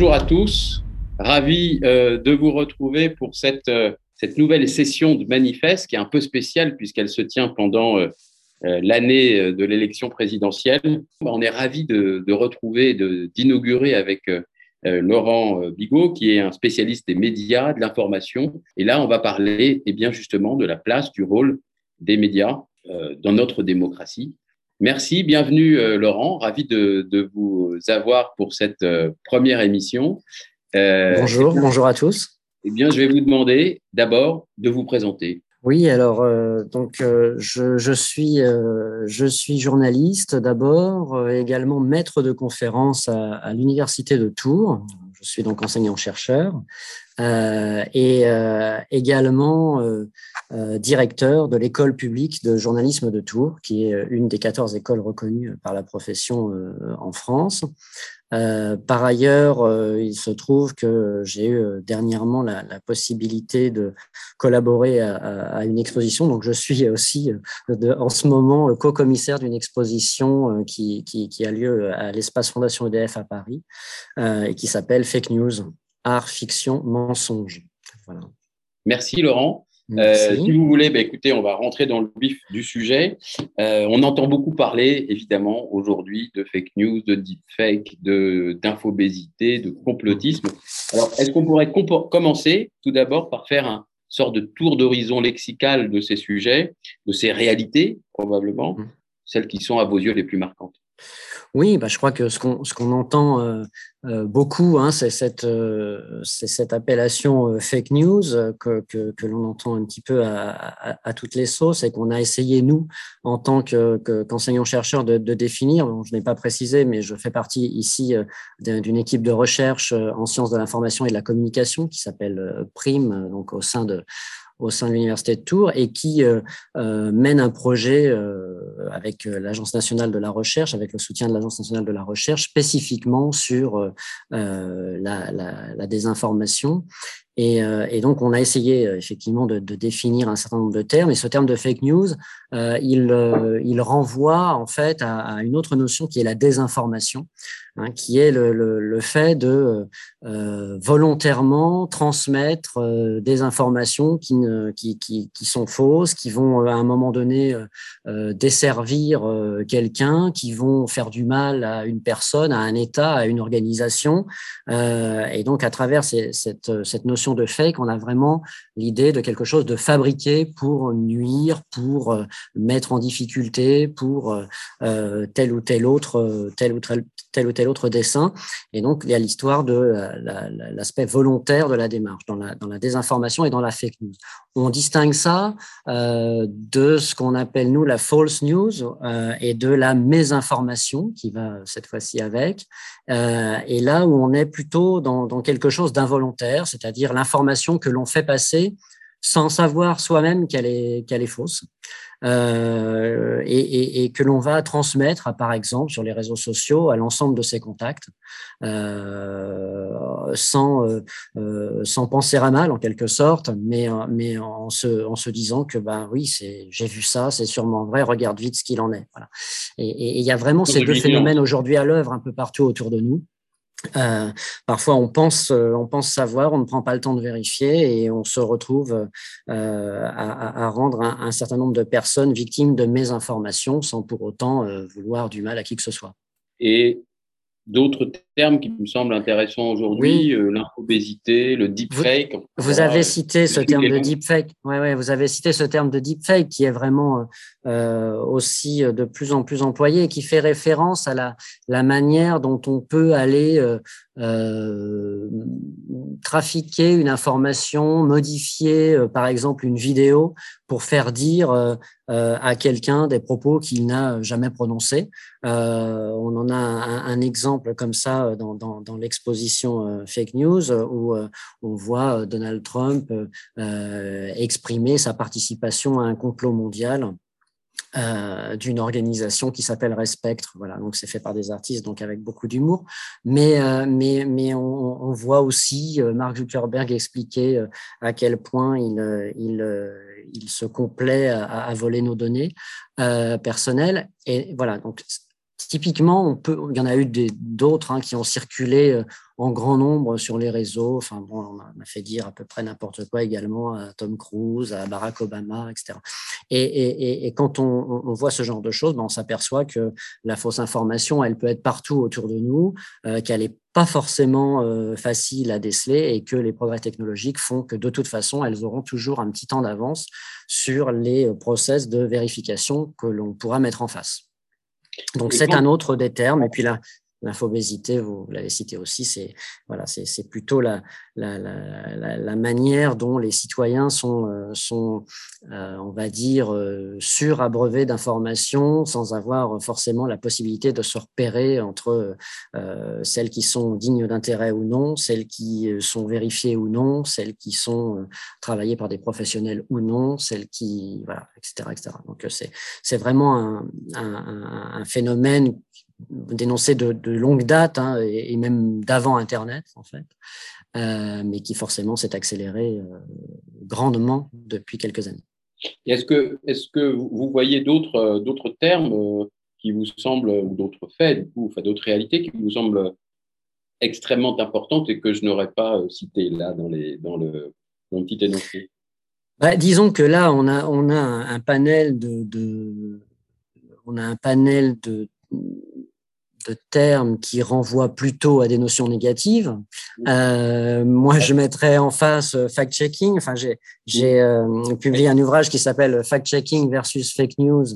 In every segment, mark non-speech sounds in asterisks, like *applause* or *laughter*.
Bonjour à tous, ravi euh, de vous retrouver pour cette, euh, cette nouvelle session de manifeste qui est un peu spéciale puisqu'elle se tient pendant euh, l'année de l'élection présidentielle. On est ravi de, de retrouver, d'inaugurer avec Laurent Bigot, qui est un spécialiste des médias, de l'information. Et là, on va parler eh bien, justement de la place, du rôle des médias dans notre démocratie. Merci, bienvenue Laurent, ravi de, de, vous avoir pour cette première émission. Euh, bonjour, bonjour à tous. Eh bien, je vais vous demander d'abord de vous présenter. Oui, alors euh, donc euh, je, je, suis je suis journaliste d'abord, également maître de conférence à, à l'université de Tours. Je suis donc enseignant chercheur et également directeur de l'école publique de journalisme de Tours, qui est une des 14 écoles reconnues par la profession en France. Euh, par ailleurs, euh, il se trouve que j'ai eu euh, dernièrement la, possibilité de collaborer à, une exposition. Donc, je suis aussi en ce moment co-commissaire d'une exposition qui, a lieu à l'espace Fondation EDF à Paris et qui s'appelle Fake News, art, fiction, mensonge. Voilà. Merci Laurent. Euh, si vous voulez, bah, écoutez, on va rentrer dans le vif du sujet. Euh, on entend beaucoup parler, évidemment, aujourd'hui de fake news, de deepfake, d'infobésité, de, de complotisme. Alors, est-ce qu'on pourrait commencer tout d'abord par faire un sort de tour d'horizon lexical de ces sujets, de ces réalités, probablement, mmh. celles qui sont à vos yeux les plus marquantes? Oui, bah, je crois que ce qu'on qu'on entend euh, euh, beaucoup, hein, c'est cette euh, cette appellation fake news que que, que l'on entend un petit peu à, à, à toutes les sauces et qu'on a essayé nous en tant que qu'enseignants chercheurs de, de définir. Je n'ai pas précisé, mais je fais partie ici d'une équipe de recherche en sciences de l'information et de la communication qui s'appelle Prime, donc au sein de au sein de l'Université de Tours et qui euh, euh, mène un projet euh, avec l'Agence nationale de la recherche, avec le soutien de l'Agence nationale de la recherche, spécifiquement sur la, désinformation et, donc, on a essayé effectivement de, définir un certain nombre de termes. Et ce terme de fake news, il, il, renvoie en fait à, une autre notion qui est la désinformation, hein, qui est le, fait de euh, volontairement transmettre des informations qui, sont fausses, qui vont à un moment donné desservir quelqu'un, qui vont faire du mal à une personne, à un État, à une organisation. et donc, à travers cette, cette notion de fake, on a vraiment l'idée de quelque chose de fabriqué pour nuire, pour euh, mettre en difficulté, pour euh, euh, tel ou tel autre, tel ou tel, tel ou tel autre dessin. Et donc, il y a l'histoire de l'aspect volontaire de la démarche, dans la, désinformation et dans la fake news. On distingue ça euh, de ce qu'on appelle, nous, la false news euh, et de la mésinformation, qui va cette fois-ci avec. Euh, et là où on est plutôt dans quelque chose d'involontaire, c'est-à-dire l'information que l'on fait passer sans savoir soi-même qu'elle est, qu'elle est fausse. Euh, et, et, et, que l'on va transmettre, à, par exemple, sur les réseaux sociaux, à l'ensemble de ses contacts, euh, sans, euh, euh sans penser à mal en quelque sorte, mais, mais en, se, en se disant que ben oui, c'est, j'ai vu ça, c'est sûrement vrai, regarde vite ce qu'il en est. Voilà. Et il y a vraiment ces deux phénomènes aujourd'hui à l'œuvre un peu partout autour de nous. Euh, parfois, on pense, euh, on pense savoir, on ne prend pas le temps de vérifier et on se retrouve euh, à, à, rendre un, un, certain nombre de personnes victimes de mésinformations sans pour autant euh, vouloir du mal à qui que ce soit. Et d'autres termes qui me semblent intéressants aujourd'hui, oui. euh, l'infobésité, le deepfake. Vous, vous avez cité ce terme de deepfake. Ouais, ouais, vous avez cité ce terme de deepfake qui est vraiment euh, aussi de plus en plus employé et qui fait référence à la, la manière dont on peut aller euh, euh, trafiquer une information, modifier euh, par exemple une vidéo pour faire dire euh, à quelqu'un des propos qu'il n'a jamais prononcés. on en a un, un, exemple comme ça dans, dans, l'exposition Fake News où on voit Donald Trump exprimer sa participation à un complot mondial euh, d'une organisation qui s'appelle Respectre. Voilà, donc c'est fait par des artistes, donc avec beaucoup d'humour. Mais, euh, mais, mais on, voit aussi euh, Mark Zuckerberg expliquer euh, à quel point il, euh, il, il se complaît à, à, voler nos données personnelles. Et voilà, donc typiquement, on peut, il y en a eu d'autres hein, qui ont circulé euh, en grand nombre sur les réseaux. Enfin, on a fait dire à peu près n'importe quoi également à Tom Cruise, à Barack Obama, etc. Et, quand on, on, voit ce genre de choses, ben on s'aperçoit que la fausse information, elle peut être partout autour de nous, euh, qu'elle n'est pas forcément euh, facile à déceler et que les progrès technologiques font que de toute façon, elles auront toujours un petit temps d'avance sur les process de vérification que l'on pourra mettre en face. Donc, c'est un autre des termes. Et puis là, L'infobésité, vous, l'avez cité aussi, c'est plutôt la, manière dont les citoyens sont, euh, sont euh, on va dire, euh, surabreuvés d'informations sans avoir forcément la possibilité de se repérer entre celles qui sont dignes d'intérêt ou non, celles qui sont vérifiées ou non, celles qui sont travaillées par des professionnels ou non, celles qui, voilà, etc., etc. Donc c'est vraiment un phénomène dénoncé de, longue date hein, et, même d'avant Internet, en fait, euh, mais qui forcément s'est accéléré euh, grandement depuis quelques années. Est-ce que, est que vous voyez d'autres, euh, termes qui vous semblent, ou d'autres faits, du coup, enfin, d'autres réalités qui vous semblent extrêmement importantes et que je n'aurais pas citées là dans, les, dans, le, dans petit énoncé? Bah, Disons que là, on a, on a un, panel de, de on a un panel de, de termes qui renvoient plutôt à des notions négatives. Euh, moi, je mettrais en face euh, fact-checking. Enfin, j'ai euh, publié un ouvrage qui s'appelle Fact-checking versus fake news,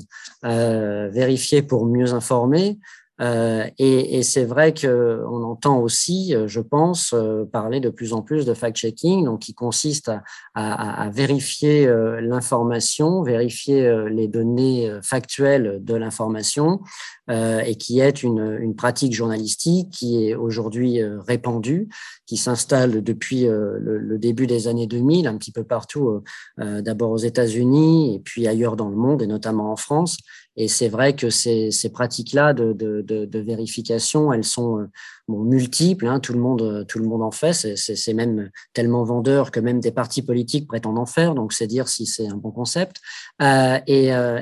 euh, vérifier pour mieux informer. Euh, et, et c'est vrai qu'on entend aussi, euh, je pense, euh, parler de plus en plus de fact-checking, donc qui consiste à, à, à vérifier l'information, vérifier les données factuelles de l'information, et qui est une, une, pratique journalistique qui est aujourd'hui répandue, qui s'installe depuis le, le, début des années 2000, un petit peu partout, d'abord aux États-Unis et puis ailleurs dans le monde, et notamment en France, et c'est vrai que ces, pratiques-là de, de, de, de, vérification, elles sont euh, multiples. Hein, tout le monde, tout le monde en fait. C'est même tellement vendeur que même des partis politiques prétendent en faire. Donc, c'est dire si c'est un bon concept. Euh, et, euh,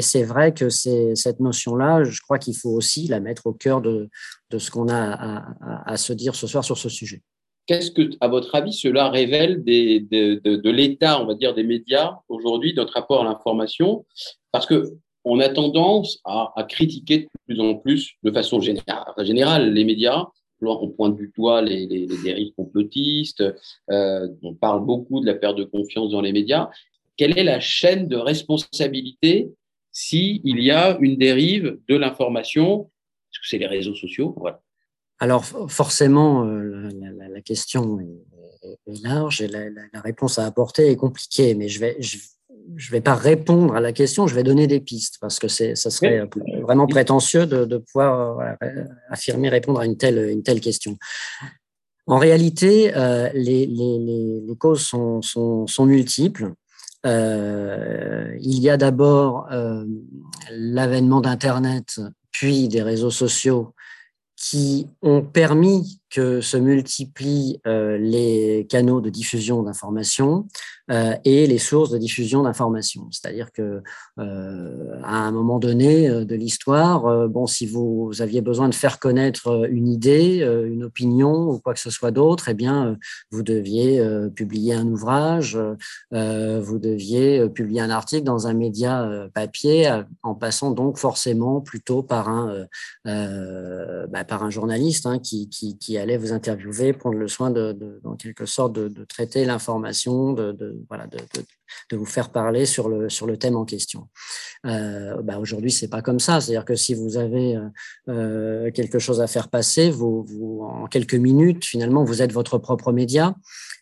c'est vrai que cette notion-là, je crois qu'il faut aussi la mettre au cœur de, de ce qu'on a à, se dire ce soir sur ce sujet. Qu'est-ce que, à votre avis, cela révèle de, de, de l'état, on va dire, des médias aujourd'hui, notre rapport à l'information? Parce que on a tendance à, critiquer de plus en plus, de façon générale, les médias. On pointe du doigt les, dérives complotistes, euh, on parle beaucoup de la perte de confiance dans les médias. Quelle est la chaîne de responsabilité s'il y a une dérive de l'information? Est-ce que c'est les réseaux sociaux? Alors forcément, euh, la, question est, large et la, réponse à apporter est compliquée, mais je vais, ne vais pas répondre à la question, je vais donner des pistes parce que ça serait vraiment prétentieux de, pouvoir euh, affirmer, répondre à une telle, une telle question. En réalité, euh, les, causes sont, sont, multiples. Euh, il y a d'abord l'avènement d'Internet, puis des réseaux sociaux qui ont permis que se multiplient les canaux de diffusion d'informations, euh, et les sources de diffusion d'informations. C'est-à-dire que euh, à un moment donné euh, de l'histoire, bon, si vous, aviez besoin de faire connaître une idée, une opinion ou quoi que ce soit d'autre, eh bien, vous deviez publier un ouvrage, vous deviez publier un article dans un média papier, en passant donc forcément plutôt par un bah, par un journaliste hein, qui, qui, qui, allait vous interviewer, prendre le soin de, en quelque sorte de, traiter l'information, de, voilà, de, vous faire parler sur le, sur le thème en question. Euh, bah aujourd'hui, c'est pas comme ça. C'est-à-dire que si vous avez euh, euh, quelque chose à faire passer, vous, en quelques minutes, finalement, vous êtes votre propre média.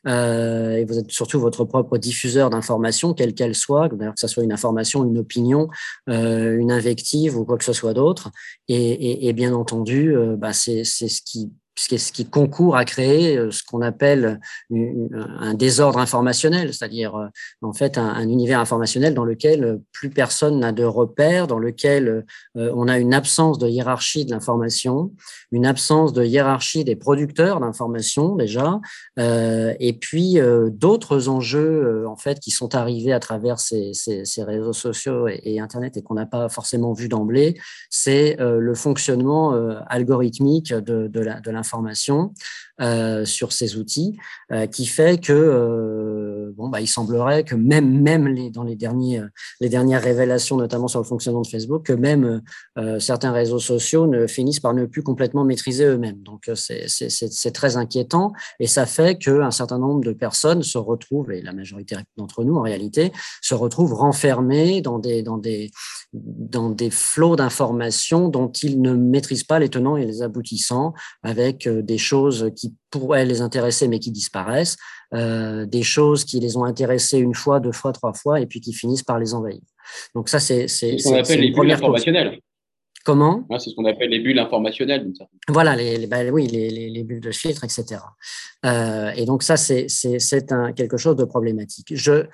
Euh, et vous êtes surtout votre propre diffuseur d'informations, quelle qu'elle soit, que ce soit une information, une opinion, une invective ou quoi que ce soit d'autre. Et, bien entendu, euh, bah c'est ce qui ce qui concourt à créer euh, ce qu'on appelle un désordre informationnel, c'est-à-dire euh, en fait un, univers informationnel dans lequel euh, plus personne n'a de repères, dans lequel on a une absence de hiérarchie de l'information, une absence de hiérarchie des producteurs d'information déjà, et puis d'autres enjeux en fait qui sont arrivés à travers ces, réseaux sociaux et, Internet et qu'on n'a pas forcément vu d'emblée, c'est le fonctionnement algorithmique de, de l'information information euh, sur ces outils, euh, qui fait que euh, bon bah il semblerait que même même les, dans les derniers les dernières révélations, notamment sur le fonctionnement de Facebook, que même certains réseaux sociaux ne finissent par ne plus complètement maîtriser eux-mêmes. Donc c'est très inquiétant et ça fait qu'un certain nombre de personnes se retrouvent et la majorité d'entre nous en réalité se retrouvent renfermés dans des dans des dans des flots d'informations dont ils ne maîtrisent pas les tenants et les aboutissants, avec des choses qui pourraient les intéresser mais qui disparaissent, euh, des choses qui les ont intéressés une fois, deux fois, trois fois et puis qui finissent par les envahir. Donc ça, c'est ce qu'on appelle les bulles informationnelles. Comment? C'est ce qu'on appelle les bulles informationnelles. Voilà, les, bah oui, les, les, bulles de filtre, etc. Euh, et donc ça, c'est quelque chose de problématique. Je,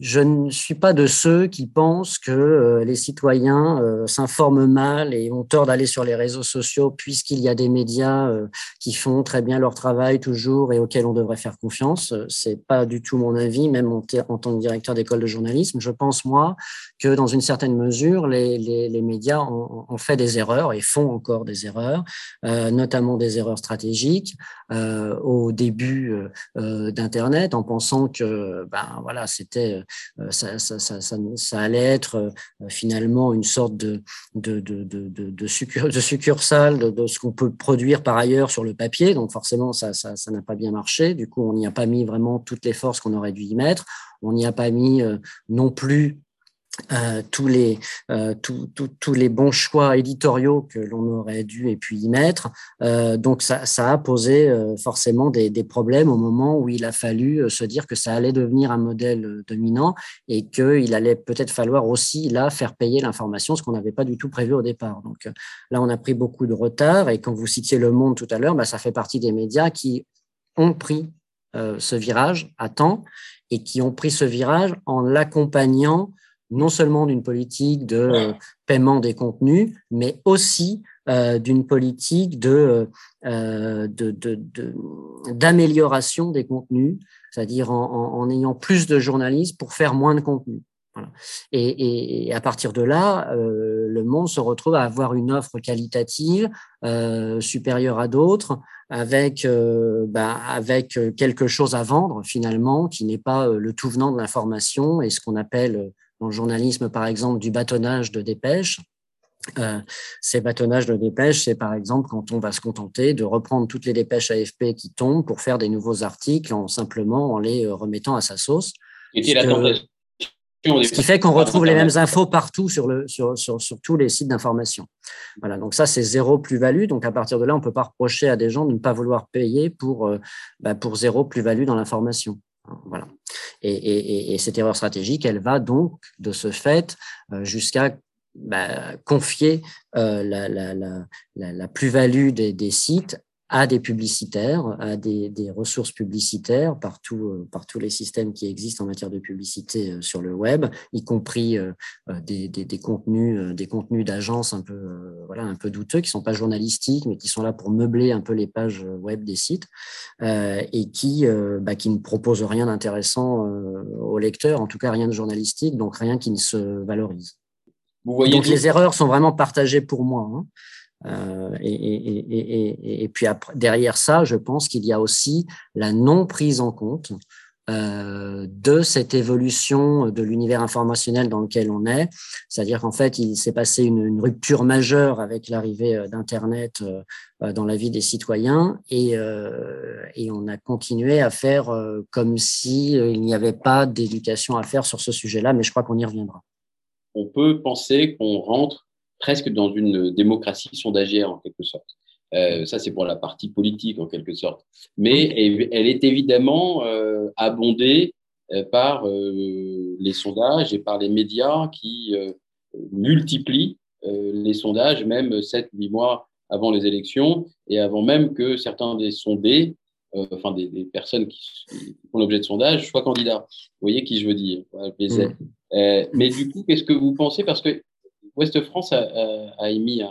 je ne suis pas de ceux qui pensent que euh, les citoyens euh, s'informent mal et ont tort d'aller sur les réseaux sociaux puisqu'il y a des médias euh, qui font très bien leur travail toujours et auxquels on devrait faire confiance. C'est pas du tout mon avis, même en, tant que directeur d'école de journalisme. Je pense moi que dans une certaine mesure, les, médias ont, fait des erreurs et font encore des erreurs, notamment des erreurs stratégiques au début d'Internet, en pensant que ben voilà c'était ça, ça, allait être euh, finalement une sorte de, de, de, de, de, succursale de, ce qu'on peut produire par ailleurs sur le papier. Donc forcément, ça n'a pas bien marché. Du coup, on n'y a pas mis vraiment toutes les forces qu'on aurait dû y mettre. On n'y a pas mis euh, non plus euh, tous les euh, tous les bons choix éditoriaux que l'on aurait dû et puis y mettre. Euh, donc ça, ça, a posé forcément des, des, problèmes au moment où il a fallu se dire que ça allait devenir un modèle dominant et qu'il allait peut-être falloir aussi là faire payer l'information, ce qu'on n'avait pas du tout prévu au départ. Donc là, on a pris beaucoup de retard et quand vous citiez Le Monde tout à l'heure, bah, ça fait partie des médias qui ont pris ce virage à temps et qui ont pris ce virage en l'accompagnant non seulement d'une politique de euh, paiement des contenus, mais aussi euh, d'une politique de, euh, d'amélioration des contenus, c'est-à-dire en, ayant plus de journalistes pour faire moins de contenu. Et, à partir de là, le monde se retrouve à avoir une offre qualitative supérieure à d'autres, avec, bah, avec quelque chose à vendre finalement, qui n'est pas le tout venant de l'information et ce qu'on appelle dans le journalisme, par exemple, du bâtonnage de dépêches. Euh, ces bâtonnages de dépêches, c'est par exemple quand on va se contenter de reprendre toutes les dépêches AFP qui tombent pour faire des nouveaux articles en simplement en les euh, remettant à sa sauce. ce, qui fait qu'on retrouve les mêmes infos partout sur, le, sur, sur, sur tous les sites d'information. Voilà, donc ça, c'est zéro plus-value. Donc à partir de là, on ne peut pas reprocher à des gens de ne pas vouloir payer pour, euh, bah, pour zéro plus-value dans l'information. Voilà. Et, cette erreur stratégique, elle va donc de ce fait euh, jusqu'à bah, confier euh, la, plus-value des, sites à des publicitaires, à des, ressources publicitaires par, euh, par, tous les systèmes qui existent en matière de publicité euh, sur le web, y compris euh, des, des, contenus, des contenus d'agences un peu, voilà, un peu douteux, qui sont pas journalistiques, mais qui sont là pour meubler un peu les pages web des sites et qui, bah, qui ne proposent rien d'intéressant aux lecteurs, en tout cas rien de journalistique, donc rien qui ne se valorise. Vous voyez donc les erreurs sont vraiment partagées pour moi. Hein. Euh, et, puis derrière ça, je pense qu'il y a aussi la non prise en compte euh, de cette évolution de l'univers informationnel dans lequel on est. C'est-à-dire qu'en fait, il s'est passé une, rupture majeure avec l'arrivée euh, d'Internet dans la vie des citoyens et, et on a continué à faire comme il n'y avait pas d'éducation à faire sur ce sujet-là, mais je crois qu'on y reviendra. On peut penser qu'on rentre presque dans une démocratie sondagière en quelque sorte. Euh, ça, c'est pour la partie politique en quelque sorte. Mais elle, est évidemment euh, abondée euh, par les sondages et par les médias qui multiplient les sondages, même 7-8 mois avant les élections et avant même que certains des sondés, enfin des, personnes qui, font l'objet de sondage, soient candidats. Vous voyez qui je veux dire mmh. euh, Mais du coup, qu'est-ce que vous pensez? Parce que Ouest France a, émis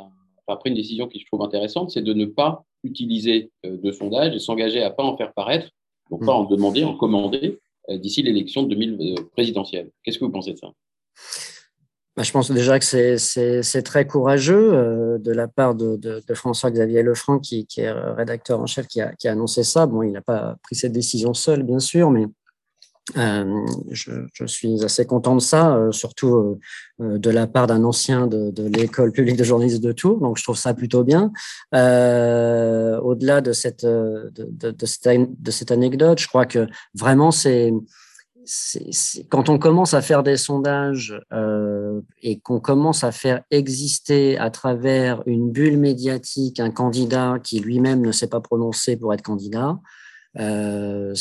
pris une décision qui je trouve intéressante, c'est de ne pas utiliser de sondage et s'engager à pas en faire paraître, donc pas mmh. en demander, en commander d'ici l'élection de 2000 présidentielle. Qu'est-ce que vous pensez de ça? Bah, je pense déjà que c'est très courageux euh, de la part de, François-Xavier Lefranc, qui, qui, est rédacteur en chef, qui a, annoncé ça. Bon, il n'a pas pris cette décision seul, bien sûr, mais euh, je, suis assez content de ça, euh, surtout de la part d'un ancien de, l'école publique de journalisme de Tours. Donc, je trouve ça plutôt bien. Au-delà de cette, anecdote, je crois que vraiment, c'est quand on commence à faire des sondages euh, et qu'on commence à faire exister à travers une bulle médiatique un candidat qui lui-même ne s'est pas prononcé pour être candidat, euh,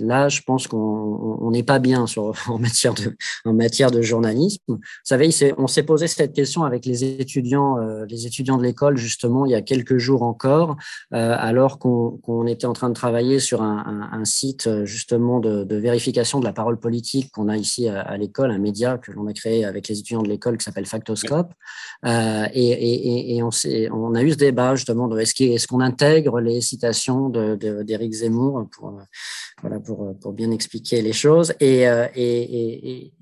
là, je pense qu'on n'est pas bien sur, *laughs* en, matière de, en matière de journalisme. Vous savez, on s'est posé cette question avec les étudiants, euh, les étudiants de l'école, justement, il y a quelques jours encore, euh, alors qu'on était en train de travailler sur un, un, site, justement, de, de, vérification de la parole politique qu'on a ici à, l'école, un média que l'on a créé avec les étudiants de l'école qui s'appelle Factoscope. Euh, et, et, et on, on, a eu ce débat, justement, de est-ce qu'on intègre les citations d'Éric Zemmour pour, euh, voilà, pour, euh, pour bien expliquer les choses. Et, euh, et, et,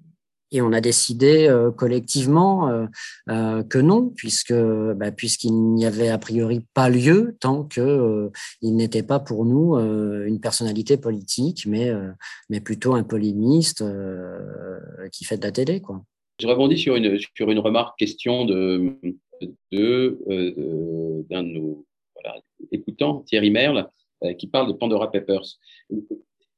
et on a décidé collectivement que non, puisque bah, puisqu'il n'y avait a priori pas lieu tant que il n'était pas pour nous une personnalité politique, mais mais plutôt un polémiste qui fait de la télé, quoi. Je rebondis sur une sur une remarque question de de d'un de, nos écoutants, Thierry Merle, qui parle de Pandora Papers.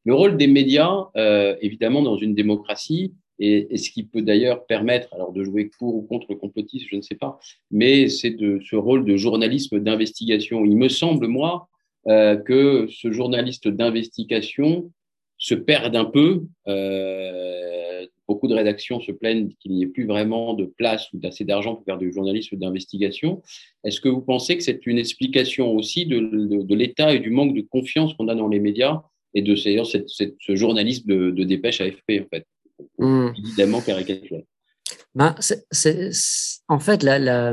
Le rôle des médias, euh, évidemment, dans une démocratie, et, ce qui peut d'ailleurs permettre, alors de jouer pour ou contre le complotisme, je ne sais pas, mais c'est de ce rôle de journalisme d'investigation. Il me semble, moi, euh, que ce journaliste d'investigation se perd un peu. Euh, beaucoup de rédactions se plaignent qu'il n'y ait plus vraiment de place ou d'assez d'argent pour faire du journalisme d'investigation. Est-ce que vous pensez que c'est une explication aussi de, de, l'état et du manque de confiance qu'on a dans les médias et de cette, cette, ce journalisme de, de, dépêche AFP, en fait, mmh. évidemment ben, c'est, en fait, la, la,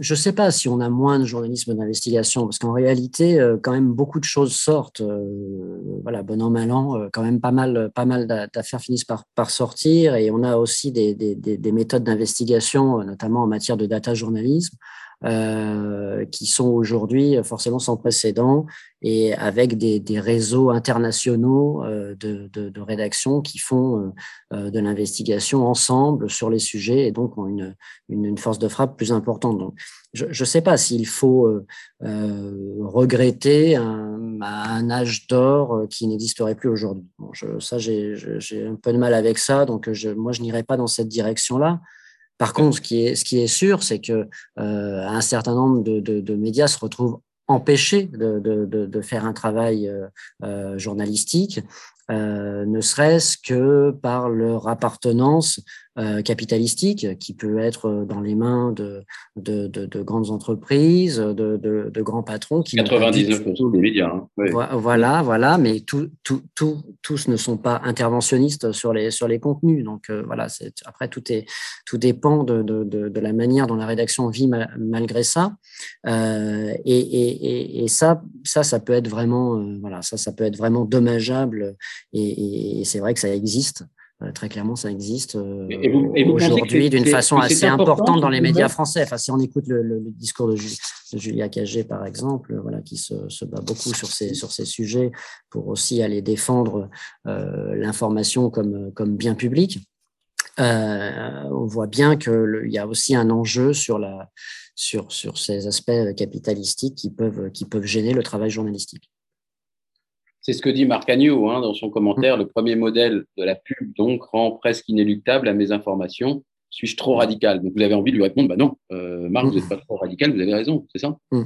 je ne sais pas si on a moins de journalisme d'investigation, parce qu'en réalité, euh, quand même, beaucoup de choses sortent. Euh, voilà, bon an, mal an, euh, quand même pas mal, pas mal d'affaires finissent par, par sortir. Et on a aussi des, des, des méthodes d'investigation, notamment en matière de data journalisme, euh, qui sont aujourd'hui forcément sans précédent et avec des, réseaux internationaux euh, de, de, rédaction qui font euh, de l'investigation ensemble sur les sujets et donc ont une, force de frappe plus importante. Donc, je ne sais pas s'il faut regretter un, âge d'or qui n'existerait plus aujourd'hui. Ça, j'ai un peu de mal avec ça, donc moi, je n'irai pas dans cette direction-là. Par contre, ce qui est, sûr, c'est que euh, un certain nombre de, médias se retrouvent empêchés de, faire un travail euh, euh journalistique, ne serait-ce que par leur appartenance euh, capitalistique qui peut être dans les mains de, de, de, de grandes entreprises, de, de, grands patrons. Qui 99% des médias. Hein. Voilà, voilà, mais tout, tout, tout, tous ne sont pas interventionnistes sur les, sur les contenus. Donc euh, voilà, après, tout, est, tout dépend de, de, la manière dont la rédaction vit malgré ça. Euh, et, et, et, ça, ça, ça peut être vraiment, euh, voilà, ça, ça peut être vraiment dommageable. Et, et c'est vrai que ça existe. Euh, très clairement, ça existe euh, aujourd'hui d'une façon assez importante dans les médias français. Enfin, si on écoute le, discours de, Julia Cagé, par exemple, voilà, qui se, bat beaucoup sur ces, sur ces sujets pour aussi aller défendre euh, l'information comme, comme bien public, on voit bien qu'il y a aussi un enjeu sur, la, sur, sur ces aspects capitalistiques qui peuvent, qui peuvent gêner le travail journalistique. C'est ce que dit Marc Agnew hein, dans son commentaire. Le premier modèle de la pub donc rend presque inéluctable à mes informations. Suis-je trop radical? Donc vous avez envie de lui répondre, bah non, euh, Marc, vous n'êtes pas trop radical, vous avez raison, c'est ça? Mmh,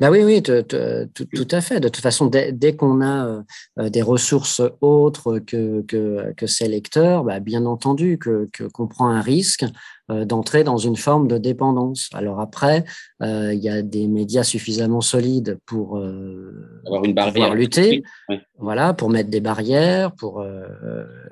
Ben oui, oui, tout, à fait. De toute façon, dès, qu'on a euh, des ressources autres que, que, que ces lecteurs, bah, bien entendu que qu'on prend un risque euh, d'entrer dans une forme de dépendance. Alors après, euh, il y a des médias suffisamment solides pour euh, avoir une barrière, lutter, voilà, pour mettre des barrières, pour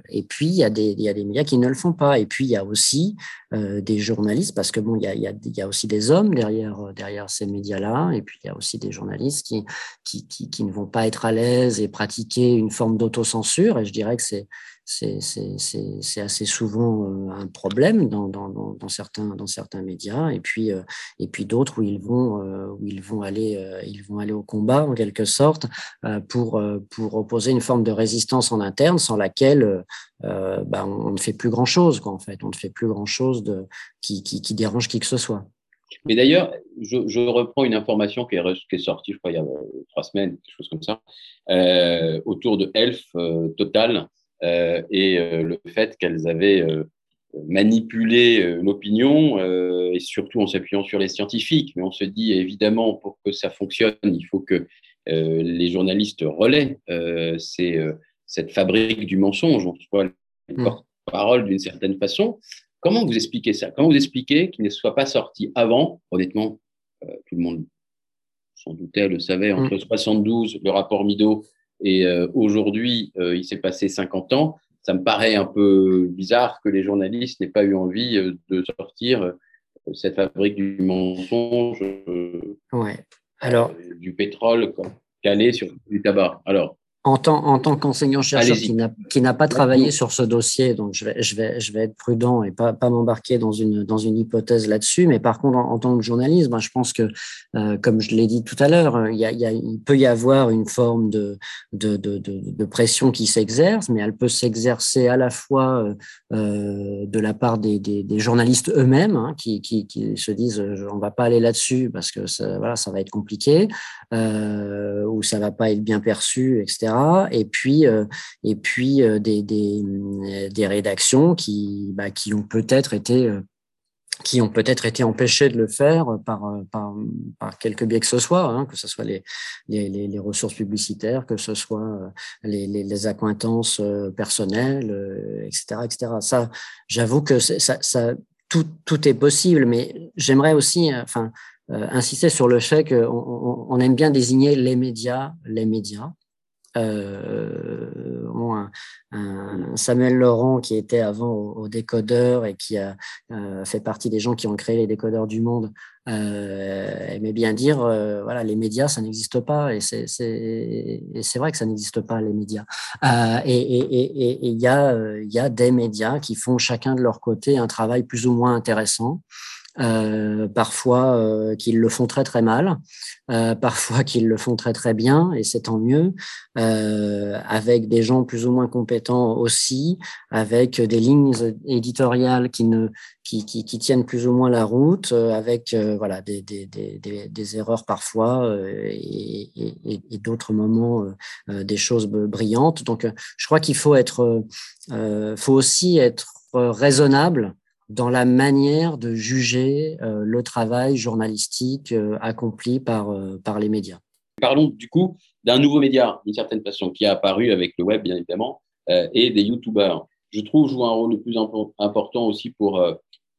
et puis il y a des il y a des médias qui ne le font pas. Et puis il y a aussi des journalistes parce que bon, il y a, il y a, il y a aussi des hommes derrière derrière ces médias-là, et puis il y a aussi des journalistes qui qui, qui, qui ne vont pas être à l'aise et pratiquer une forme d'autocensure. Et je dirais que c'est c'est assez souvent euh, un problème dans, dans, dans, certains, dans certains médias, et puis, euh, et puis d'autres où ils vont, euh, où ils vont, aller, ils vont aller au combat en quelque sorte pour, pour opposer une forme de résistance en interne sans laquelle bah, on, ne fait plus grand-chose, en fait. On ne fait plus grand-chose qui, qui, qui dérange qui que ce soit. Mais d'ailleurs, je, reprends une information qui est, sortie, je crois, il y a trois semaines, quelque chose comme ça, autour de Elf Total, et euh, le fait qu'elles avaient euh, manipulé l'opinion et surtout en s'appuyant sur les scientifiques. Mais on se dit évidemment pour que ça fonctionne, il faut que les journalistes relaient cette fabrique du mensonge, on soit les mmh. porte-parole d'une certaine façon. Comment vous expliquez ça? Comment vous expliquez qu'il ne soit pas sorti avant? Honnêtement, tout le monde s'en doutait, le savait, entre 72, mmh. le rapport Mido et euh, aujourd'hui, euh, il s'est passé 50 ans. Ça me paraît un peu bizarre que les journalistes n'aient pas eu envie euh, de sortir cette fabrique du mensonge, ouais. Alors, du pétrole calé sur du tabac. Alors, en tant, en tant qu'enseignant-chercheur qui n'a pas travaillé sur ce dossier, donc je vais, je vais, je vais être prudent et pas, pas m'embarquer dans une, dans une hypothèse là-dessus, mais par contre, en, tant que journaliste, ben, je pense que, euh, comme je l'ai dit tout à l'heure, il, y a, il, y a, il peut y avoir une forme de, de, de, de, de pression qui s'exerce, mais elle peut s'exercer à la fois euh, euh de la part des, des, des journalistes eux-mêmes, hein, qui, qui, qui, se disent euh, on va pas aller là-dessus parce que ça, voilà, ça va être compliqué, euh, ou ça va pas être bien perçu, etc. Et puis, euh, et puis euh, des, des, des, rédactions qui, bah, qui ont peut-être été qui ont peut-être été empêchées de le faire par, par, par quelque biais que ce soit, hein, que ce soit les, les, les, ressources publicitaires, que ce soit les, les, les accointances personnelles, etc., etc. Ça, j'avoue que ça, ça, tout, tout est possible, mais j'aimerais aussi, enfin, insister sur le fait qu'on on aime bien désigner les médias, les médias, euh, un, Samuel Laurent qui était avant au, décodeur et qui a euh, fait partie des gens qui ont créé les décodeurs du monde euh, aimait bien dire euh, voilà les médias ça n'existe pas. Et c'est c'est vrai que ça n'existe pas les médias. Euh, et il y a il y a des médias qui font chacun de leur côté un travail plus ou moins intéressant euh, parfois euh, qu'ils le font très très mal, euh, parfois *laughs* qu'ils le font très très bien, et c'est tant mieux, euh, avec des gens plus ou moins compétents aussi, avec des lignes éditoriales qui ne qui, qui, qui tiennent plus ou moins la route, avec voilà des, des, des, des, erreurs parfois et, et, et d'autres moments des choses brillantes. Donc, je crois qu'il faut être, faut aussi être raisonnable dans la manière de juger euh, le travail journalistique euh, accompli par, euh, par les médias. Parlons du coup d'un nouveau média, d'une certaine façon, qui a apparu avec le web, bien évidemment, et des YouTubers. Je trouve joue un rôle le plus important aussi pour,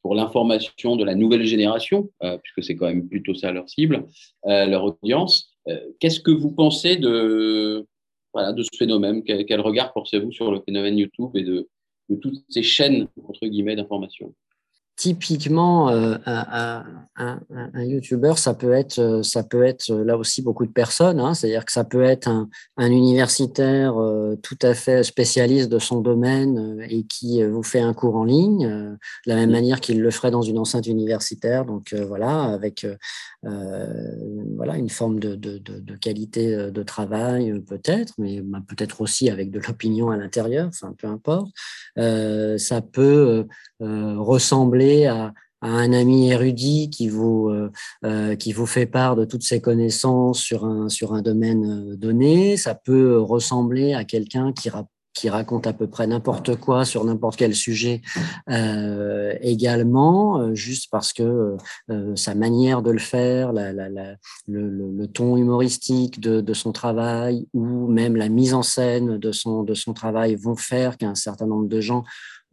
pour l'information de la nouvelle génération, puisque c'est quand même plutôt ça leur cible, leur audience. Qu'est-ce que vous pensez de, voilà, de ce phénomène? Quel regard portez-vous sur le phénomène YouTube et de, de toutes ces chaînes entre guillemets d'information typiquement euh, un, un, un, YouTuber, ça peut être, euh, ça peut être euh, là aussi beaucoup de personnes. Hein, C'est-à-dire que ça peut être un, un universitaire tout à fait spécialiste de son domaine et qui vous fait un cours en ligne, de la même manière qu'il le ferait dans une enceinte universitaire. Donc voilà, avec voilà une forme de, de, de, de qualité de travail peut-être, mais bah, peut-être aussi avec de l'opinion à l'intérieur. Enfin, peu importe. ça peut ressembler à, un ami érudit qui vous, euh, euh, qui vous fait part de toutes ses connaissances sur un, sur un domaine euh, donné. Ça peut ressembler à quelqu'un qui, qui raconte à peu près n'importe quoi sur n'importe quel sujet également, juste parce que sa manière de le faire, le, ton humoristique de, de, son travail ou même la mise en scène de son, de son travail vont faire qu'un certain nombre de gens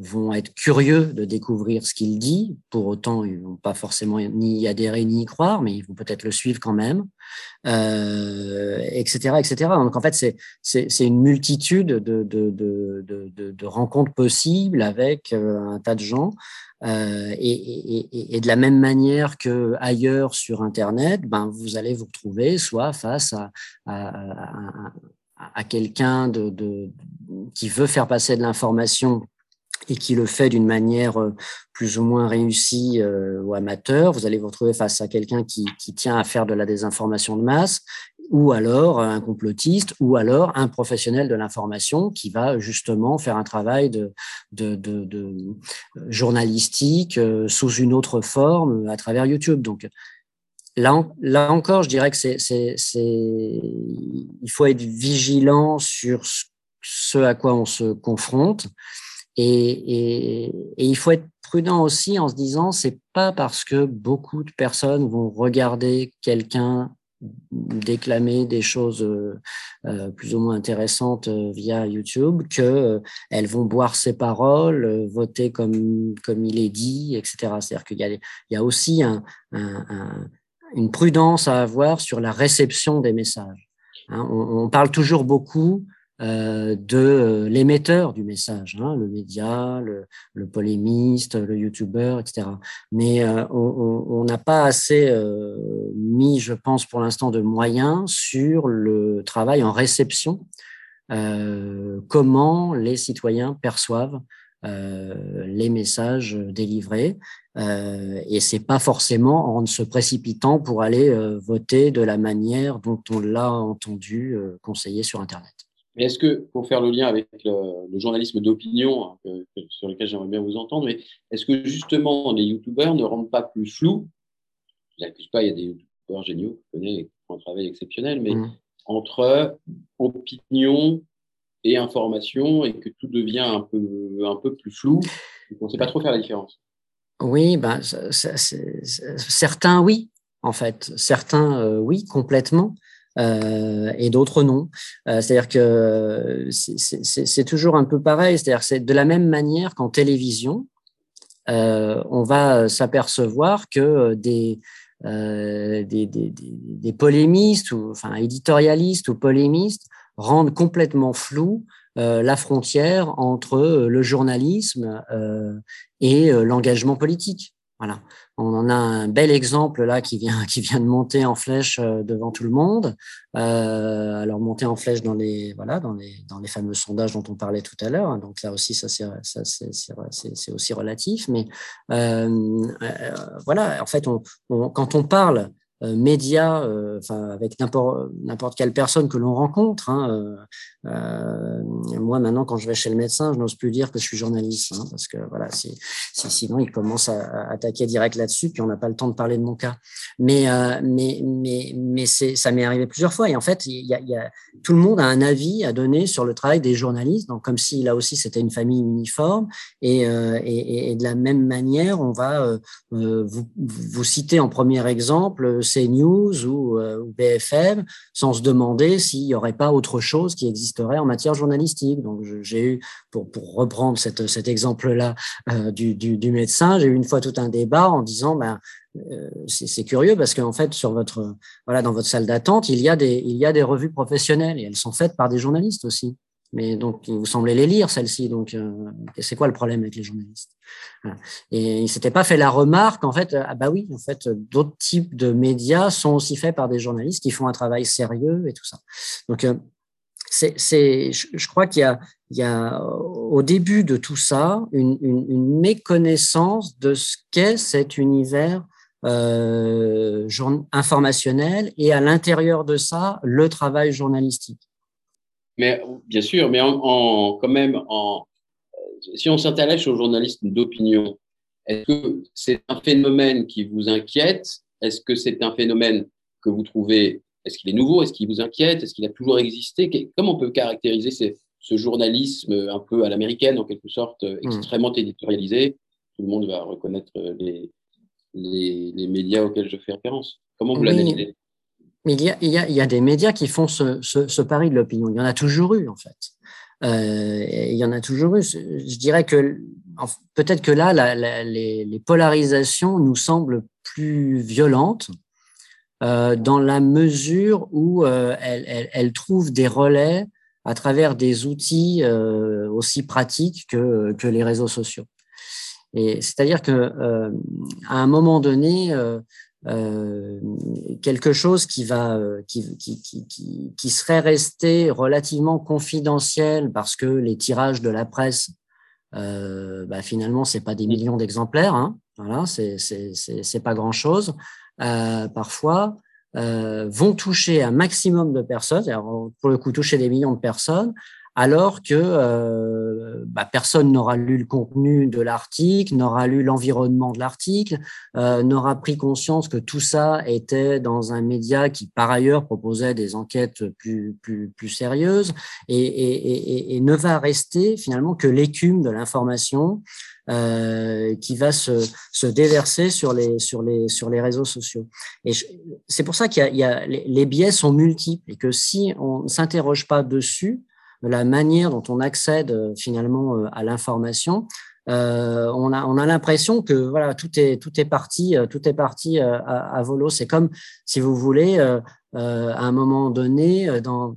vont être curieux de découvrir ce qu'il dit. Pour autant, ils ne vont pas forcément ni y adhérer ni y croire, mais ils vont peut-être le suivre quand même, euh, etc., etc. Donc en fait, c'est une multitude de, de, de, de, rencontres possibles avec euh, un tas de gens. Euh, et, de la même manière que ailleurs sur Internet, ben, vous allez vous retrouver soit face à, à, à, à quelqu'un de, de, qui veut faire passer de l'information et qui le fait d'une manière euh, plus ou moins réussie euh, ou amateur, vous allez vous retrouver face à quelqu'un qui, qui, tient à faire de la désinformation de masse, ou alors un complotiste, ou alors un professionnel de l'information qui va justement faire un travail de, de, de, de journalistique euh, sous une autre forme à travers YouTube. Donc là, là encore, je dirais que c'est, c'est, c'est, il faut être vigilant sur ce à quoi on se confronte. Et, et, il faut être prudent aussi en se disant, c'est pas parce que beaucoup de personnes vont regarder quelqu'un déclamer des choses euh, euh plus ou moins intéressantes euh, via YouTube que euh, elles vont boire ses paroles, voter comme comme il est dit, etc. C'est-à-dire qu'il y a il y a aussi un, un, un, une prudence à avoir sur la réception des messages. Hein, on, parle toujours beaucoup euh, de euh, l'émetteur du message, hein, le média, le, polémiste, le youtubeur, etc. Mais euh, on n'a pas assez mis, je pense, pour l'instant, de moyens sur le travail en réception, comment les citoyens perçoivent les messages délivrés. Euh, et c'est pas forcément en se précipitant pour aller voter de la manière dont on l'a entendu conseiller sur Internet. Mais est-ce que, pour faire le lien avec le, journalisme d'opinion, hein, sur lequel j'aimerais bien vous entendre, mais est-ce que justement les youtubeurs ne rendent pas plus flou? Je n'accuse pas, il y a des youtubeurs géniaux que connais qui font un travail exceptionnel, mais mmh. entre opinion et information et que tout devient un peu, un peu plus flou, on ne sait pas trop faire la différence? Oui, ben, certains oui, en fait. Certains euh, oui, complètement. Euh, et d'autres non. Euh, c'est-à-dire que c'est toujours un peu pareil. C'est-à-dire c'est de la même manière qu'en télévision, euh, on va s'apercevoir que des, des, des, des, polémistes ou enfin éditorialistes ou polémistes rendent complètement flou la frontière entre le journalisme et l'engagement politique. Voilà. On en a un bel exemple là qui vient, *laughs* qui vient de monter en flèche euh, devant tout le monde. Euh, alors monter en flèche dans les voilà dans les dans les fameux sondages dont on parlait tout à l'heure. Donc là aussi ça c'est ça c'est aussi relatif. Mais euh, euh, voilà en fait on, on, quand on parle médias, euh, enfin avec n'importe quelle personne que l'on rencontre. Hein, euh, moi maintenant, quand je vais chez le médecin, je n'ose plus dire que je suis journaliste, hein, parce que voilà, si, sinon il commence à, attaquer direct là-dessus, puis on n'a pas le temps de parler de mon cas. Mais mais mais mais ça m'est arrivé plusieurs fois. Et en fait, tout le monde a un avis à donner sur le travail des journalistes, donc comme si là aussi c'était une famille uniforme. Et, et, et, de la même manière, on va vous, vous citer en premier exemple CNews ou, euh, BFM sans se demander s'il n'y aurait pas autre chose qui existerait en matière journalistique. Donc, j'ai eu, pour, reprendre cet exemple-là euh, du, médecin, j'ai eu une fois tout un débat en disant, ben, euh, c'est curieux parce qu'en fait, sur votre, voilà, dans votre salle d'attente, il il y a des revues professionnelles et elles sont faites par des journalistes aussi. Mais donc, vous semblez les lire, celles-ci. Donc, euh, c'est quoi le problème avec les journalistes? Et il s'était pas fait la remarque, en fait, ah bah oui, en fait, d'autres types de médias sont aussi faits par des journalistes qui font un travail sérieux et tout ça. Donc, euh, c'est, c'est, je, crois qu'il y a, il y a au début de tout ça une, une, une méconnaissance de ce qu'est cet univers euh, informationnel et à l'intérieur de ça, le travail journalistique. Mais bien sûr, mais en, quand même, en, si on s'intéresse au journalisme d'opinion, est-ce que c'est un phénomène qui vous inquiète? Est-ce que c'est un phénomène que vous trouvez, est-ce qu'il est nouveau? Est-ce qu'il vous inquiète? Est-ce qu'il a toujours existé? Comment on peut caractériser ce journalisme un peu à l'américaine, en quelque sorte, hmm. extrêmement éditorialisé? Tout le monde va reconnaître les, les, médias auxquels je fais référence. Comment vous l'analysez? Mais il y, a, des médias qui font ce, pari de l'opinion. Il y en a toujours eu, en fait. Euh, il y en a toujours eu. Je dirais que peut-être que là, les, polarisations nous semblent plus violentes euh, dans la mesure où euh, elles, trouvent des relais à travers des outils aussi pratiques que, que les réseaux sociaux. C'est-à-dire que à un moment donné, euh, quelque chose qui va euh, qui, qui, qui, qui, serait resté relativement confidentiel parce que les tirages de la presse euh, bah, finalement c'est pas des millions d'exemplaires hein, voilà c'est c'est pas grand chose euh, parfois vont toucher un maximum de personnes pour le coup toucher des millions de personnes alors que euh, bah, personne n'aura lu le contenu de l'article, n'aura lu l'environnement de l'article, euh, n'aura pris conscience que tout ça était dans un média qui, par ailleurs, proposait des enquêtes plus, plus, plus sérieuses et, et, et, ne va rester finalement que l'écume de l'information euh, qui va se, se, déverser sur les, sur, les, sur les réseaux sociaux. Et c'est pour ça qu'il y a, les, les biais sont multiples et que si on ne s'interroge pas dessus, la manière dont on accède euh, finalement euh, à l'information, euh, on a on a l'impression que voilà tout est tout est parti tout est parti à, volo. C'est comme si vous voulez à un moment donné dans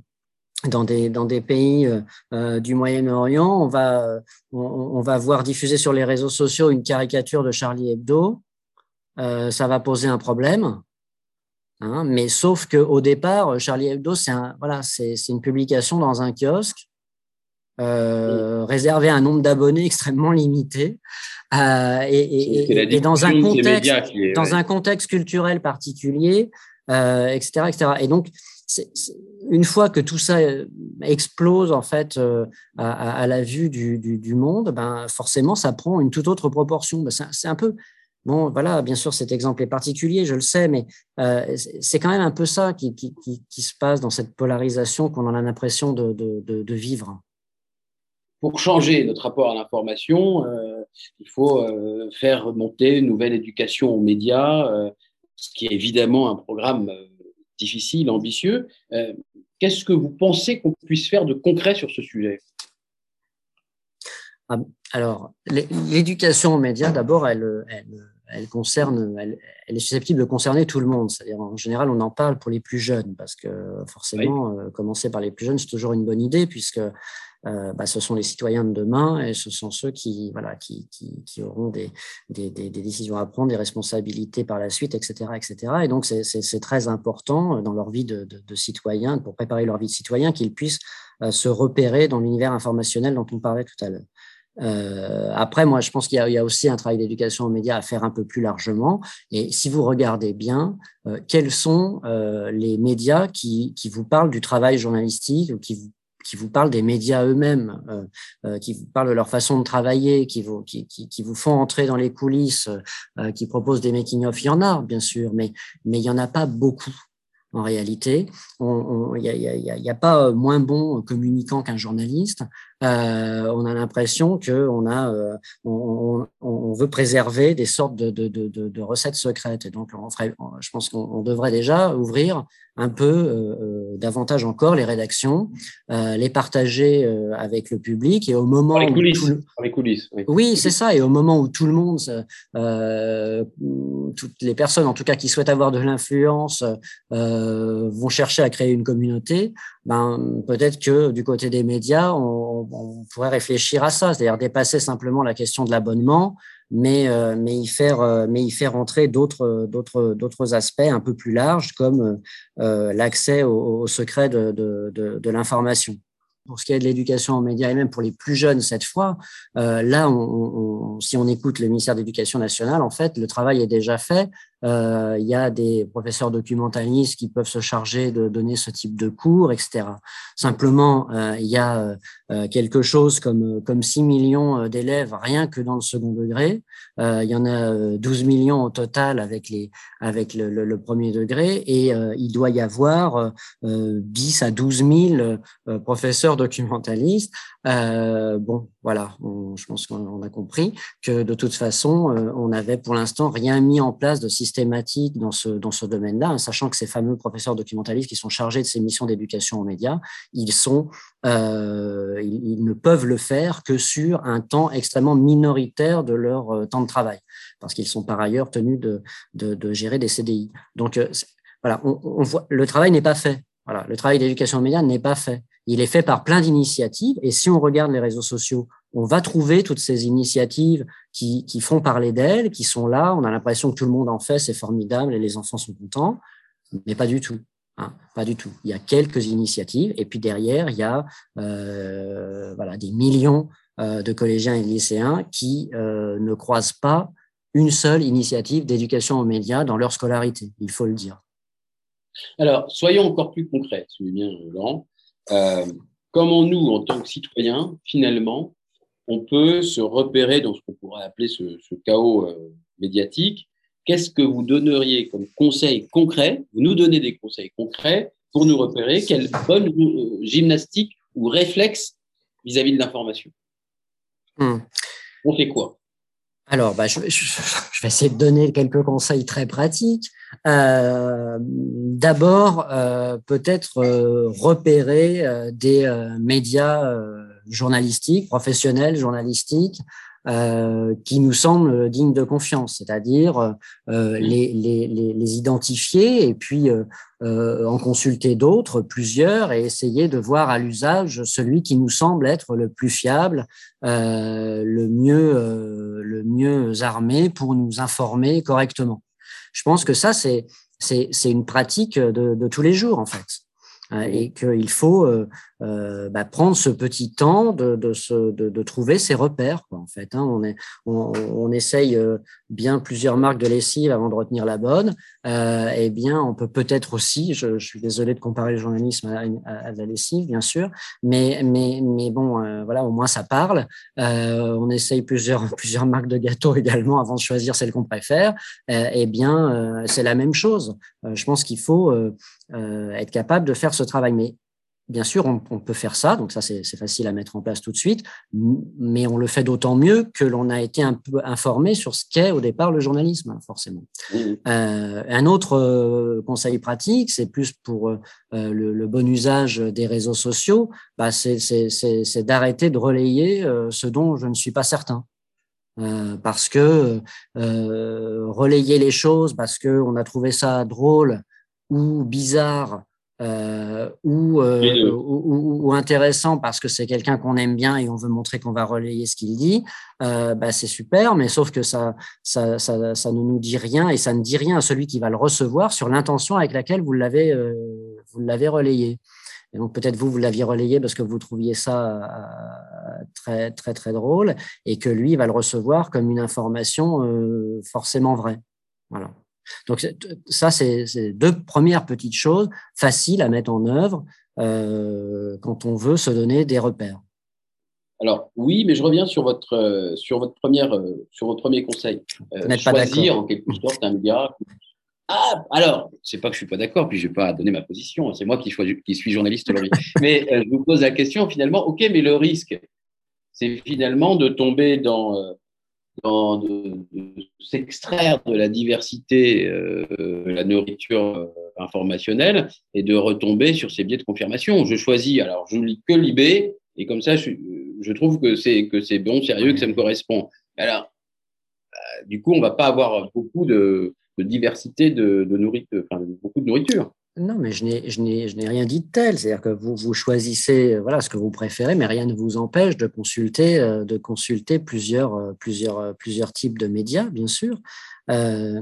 dans des, dans des pays du Moyen-Orient, on va, on, va voir diffuser sur les réseaux sociaux une caricature de Charlie Hebdo. Ça va poser un problème. Hein, mais sauf qu'au départ, Charlie Hebdo, c'est un, voilà, c'est une publication dans un kiosque euh, réservé à un nombre d'abonnés *laughs* extrêmement limité euh, et, et, et, dans, un contexte, dans un contexte culturel particulier, euh, etc., etc. Et donc, une fois que tout ça euh, explose en fait à, à, la vue du, du, du, monde, ben forcément, ça prend une toute autre proportion. Ben, c'est un peu Bon, voilà, bien sûr, cet exemple est particulier, je le sais, mais euh, c'est quand même un peu ça qui, qui, qui, qui, se passe dans cette polarisation qu'on a l'impression de, de, de, de, vivre. Pour changer notre rapport à l'information, euh, il faut euh, faire monter une nouvelle éducation aux médias, ce qui est évidemment un programme difficile, ambitieux. Qu'est-ce que vous pensez qu'on puisse faire de concret sur ce sujet? Ah, alors, l'éducation aux médias, d'abord, elle, elle, elle concerne, elle, elle, est susceptible de concerner tout le monde. C'est-à-dire, en général, on en parle pour les plus jeunes, parce que forcément, oui. euh, commencer par les plus jeunes, c'est toujours une bonne idée, puisque euh, bah, ce sont les citoyens de demain et ce sont ceux qui, voilà, qui, qui, qui auront des, des, des, des, décisions à prendre, des responsabilités par la suite, etc., etc. Et donc, c'est très important dans leur vie de, de, de citoyen, pour préparer leur vie de citoyen, qu'ils puissent euh, se repérer dans l'univers informationnel dont on parlait tout à l'heure. Euh, après, moi, je pense qu'il y, y, a aussi un travail d'éducation aux médias à faire un peu plus largement. Et si vous regardez bien, euh, quels sont euh, les médias qui, qui, vous parlent du travail journalistique ou qui vous, qui vous parlent des médias eux-mêmes, euh, euh, qui vous parlent de leur façon de travailler, qui vous, qui, qui, vous font entrer dans les coulisses, euh, qui proposent des making-of. Il y en a, bien sûr, mais, mais il n'y en a pas beaucoup en réalité. Il n'y a, a, a, pas moins bon communicant qu'un journaliste. Euh, on a l'impression qu'on a, euh, on, on, veut préserver des sortes de, de, de, de recettes secrètes. Et donc, on ferait, je pense qu'on devrait déjà ouvrir un peu euh, davantage encore les rédactions, les partager avec le public et au moment Par les coulisses, où le... les coulisses oui. oui c'est ça et au moment où tout le monde toutes les personnes en tout cas qui souhaitent avoir de l'influence vont chercher à créer une communauté ben peut-être que du côté des médias on, on pourrait réfléchir à ça c'est-à-dire dépasser simplement la question de l'abonnement mais, euh, mais, y faire, euh, mais y faire entrer d'autres, d'autres, d'autres aspects un peu plus larges, comme euh, l'accès au, secret de, de, l'information. Pour ce qui est de l'éducation aux médias et même pour les plus jeunes cette fois, euh, là, si on écoute le ministère de l'Éducation nationale, en fait, le travail est déjà fait il y a des professeurs documentalistes qui peuvent se charger de donner ce type de cours, etc. Simplement, il y a quelque chose comme, comme 6 millions d'élèves rien que dans le second degré. il y en a 12 millions au total avec, les, avec le, premier degré et il doit y avoir 10 à 12 000 professeurs documentalistes. bon, voilà, je pense qu'on a compris que de toute façon, on n'avait pour l'instant rien mis en place de systématique dans ce, dans ce domaine-là, hein, sachant que ces fameux professeurs documentalistes qui sont chargés de ces missions d'éducation aux médias, ils, sont, euh, ils, ne peuvent le faire que sur un temps extrêmement minoritaire de leur euh, temps de travail, parce qu'ils sont par ailleurs tenus de, de, gérer des CDI. Donc, euh, voilà, on, voit, le travail n'est pas fait. Voilà, le travail d'éducation aux médias n'est pas fait. Il est fait par plein d'initiatives. Et si on regarde les réseaux sociaux, on va trouver toutes ces initiatives qui, qui font parler d'elles, qui sont là. On a l'impression que tout le monde en fait, c'est formidable et les enfants sont contents. Mais pas du tout. Hein, pas du tout. Il y a quelques initiatives. Et puis derrière, il y a euh, voilà, des millions euh, de collégiens et lycéens qui euh, ne croisent pas une seule initiative d'éducation aux médias dans leur scolarité. Il faut le dire. Alors, soyons encore plus concrets, bien, Laurent. Comment nous, en tant que citoyens, finalement, on peut se repérer dans ce qu'on pourrait appeler ce, chaos euh, médiatique Qu'est-ce que vous donneriez comme conseil concret? Vous nous donnez des conseils concrets pour nous repérer quelle bonne euh, gymnastique ou réflexe vis-à-vis de l'information. Hmm. On fait quoi? Alors, bah, je, vais essayer de donner quelques conseils très pratiques. Euh, d'abord, euh, peut-être euh, repérer des médias journalistiques, professionnels journalistiques, euh, qui nous semblent dignes de confiance, c'est-à-dire euh, les, les, les, identifier et puis euh, en consulter d'autres, plusieurs, et essayer de voir à l'usage celui qui nous semble être le plus fiable, le mieux, le mieux armé pour nous informer correctement. Je pense que ça, c'est une pratique de, de tous les jours en fait. Et qu'il faut euh, euh, bah, prendre ce petit temps de, de, se, de, de trouver ses repères. Quoi, en fait, hein. on, est, on, on, essaye euh, bien plusieurs marques de lessive avant de retenir la bonne. Euh, eh bien, on peut peut-être aussi, je, je, suis désolé de comparer le journalisme à, à, la lessive, bien sûr, mais, mais, mais bon, euh, voilà, au moins ça parle. on essaye plusieurs, *laughs* plusieurs marques de gâteaux également avant de choisir celle qu'on préfère. eh bien, c'est la même chose. je pense qu'il faut euh, être capable de faire ce travail. Mais bien sûr, on, peut faire ça, donc ça c'est facile à mettre en place tout de suite, mais on le fait d'autant mieux que l'on a été un peu informé sur ce qu'est au départ le journalisme, hein, forcément. Euh, un autre euh, conseil pratique, c'est plus pour le, bon usage des réseaux sociaux, bah, c'est d'arrêter de relayer ce dont je ne suis pas certain. parce que relayer les choses, parce qu'on a trouvé ça drôle, ou bizarre euh, euh, ou, ou, intéressant parce que c'est quelqu'un qu'on aime bien et on veut montrer qu'on va relayer ce qu'il dit, euh, bah, c'est super, mais sauf que ça, ça, ça, ça, ne nous dit rien et ça ne dit rien à celui qui va le recevoir sur l'intention avec laquelle vous l'avez euh, vous l'avez relayé. Et donc peut-être vous, vous l'aviez relayé parce que vous trouviez ça euh, très, très, très drôle et que lui va le recevoir comme une information forcément vraie. Voilà. Donc ça, c'est deux premières petites choses faciles à mettre en œuvre euh, quand on veut se donner des repères. Alors oui, mais je reviens sur votre euh, sur votre première euh, sur votre premier conseil. Euh, choisir en quelque sorte un média. Ah, alors, c'est pas que je suis pas d'accord, puis je vais pas donner ma position. C'est moi qui, qui suis journaliste aujourd'hui. *laughs* mais je vous pose la question finalement. Ok, mais le risque, c'est finalement de tomber dans de, s'extraire de la diversité euh, de la nourriture euh, informationnelle et de retomber sur ces biais de confirmation. Je choisis, alors je lis que l'IB, et comme ça, je, trouve que c'est, que c'est bon, sérieux, que ça me correspond. Alors, euh, du coup, on va pas avoir beaucoup de, diversité de, de beaucoup de nourriture. Non, mais je n'ai, je n'ai, je n'ai rien dit de tel. C'est-à-dire que vous, vous choisissez euh, voilà, ce que vous préférez, mais rien ne vous empêche de consulter, euh, de consulter plusieurs, euh, plusieurs, plusieurs types de médias, bien sûr. Euh,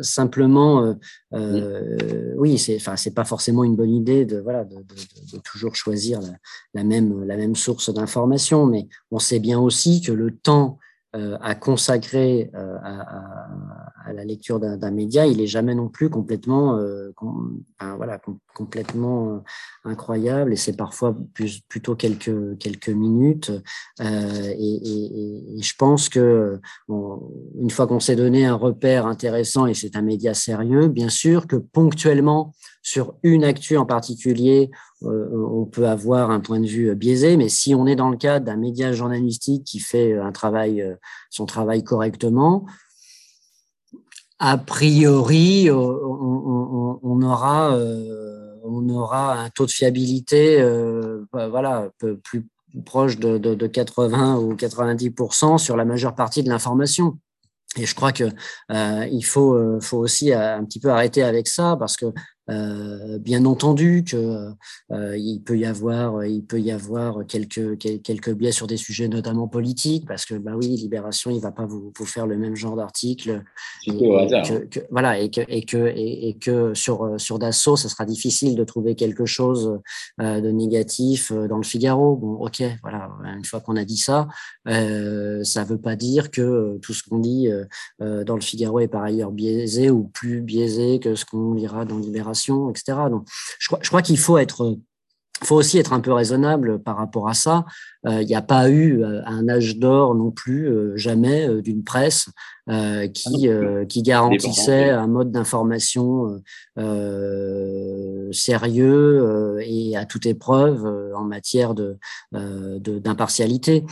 simplement, euh, oui, c'est, enfin, c'est pas forcément une bonne idée de, voilà, de, de, de toujours choisir la, la, même, la même source d'information, mais on sait bien aussi que le temps à consacrer à, à, à, la lecture d'un média, il est jamais non plus complètement, euh, voilà, complètement incroyable et c'est parfois plus, plutôt quelques quelques minutes. Euh, et, je pense que une fois qu'on s'est donné un repère intéressant et c'est un média sérieux, bien sûr que ponctuellement sur une actu en particulier, euh, on peut avoir un point de vue biaisé, mais si on est dans le cadre d'un média journalistique qui fait un travail, euh, son travail correctement, a priori, euh, on, aura, on aura un taux de fiabilité, bah, voilà, plus proche de, de 80 ou 90% sur la majeure partie de l'information. Et je crois que euh, il faut, euh, faut aussi euh, un petit peu arrêter avec ça parce que euh, bien entendu que euh, il peut y avoir, il peut y avoir quelques quelques biais sur des sujets notamment politiques, parce que bah oui, Libération, il va pas vous, vous faire le même genre d'article. voilà, et que et que et, que sur sur Dassault, ce sera difficile de trouver quelque chose euh, de négatif dans le Figaro. Bon, ok, voilà. Une fois qu'on a dit ça, euh, ça veut pas dire que tout ce qu'on dit dans le Figaro est par ailleurs biaisé ou plus biaisé que ce qu'on lira dans Libération etc. Donc, je crois, je crois qu'il faut être faut aussi être un peu raisonnable par rapport à ça. Euh, il n'y a pas eu euh, un âge d'or non plus, euh, jamais, d'une presse qui, ah qui garantissait un mode d'information sérieux et à toute épreuve en matière de d'impartialité.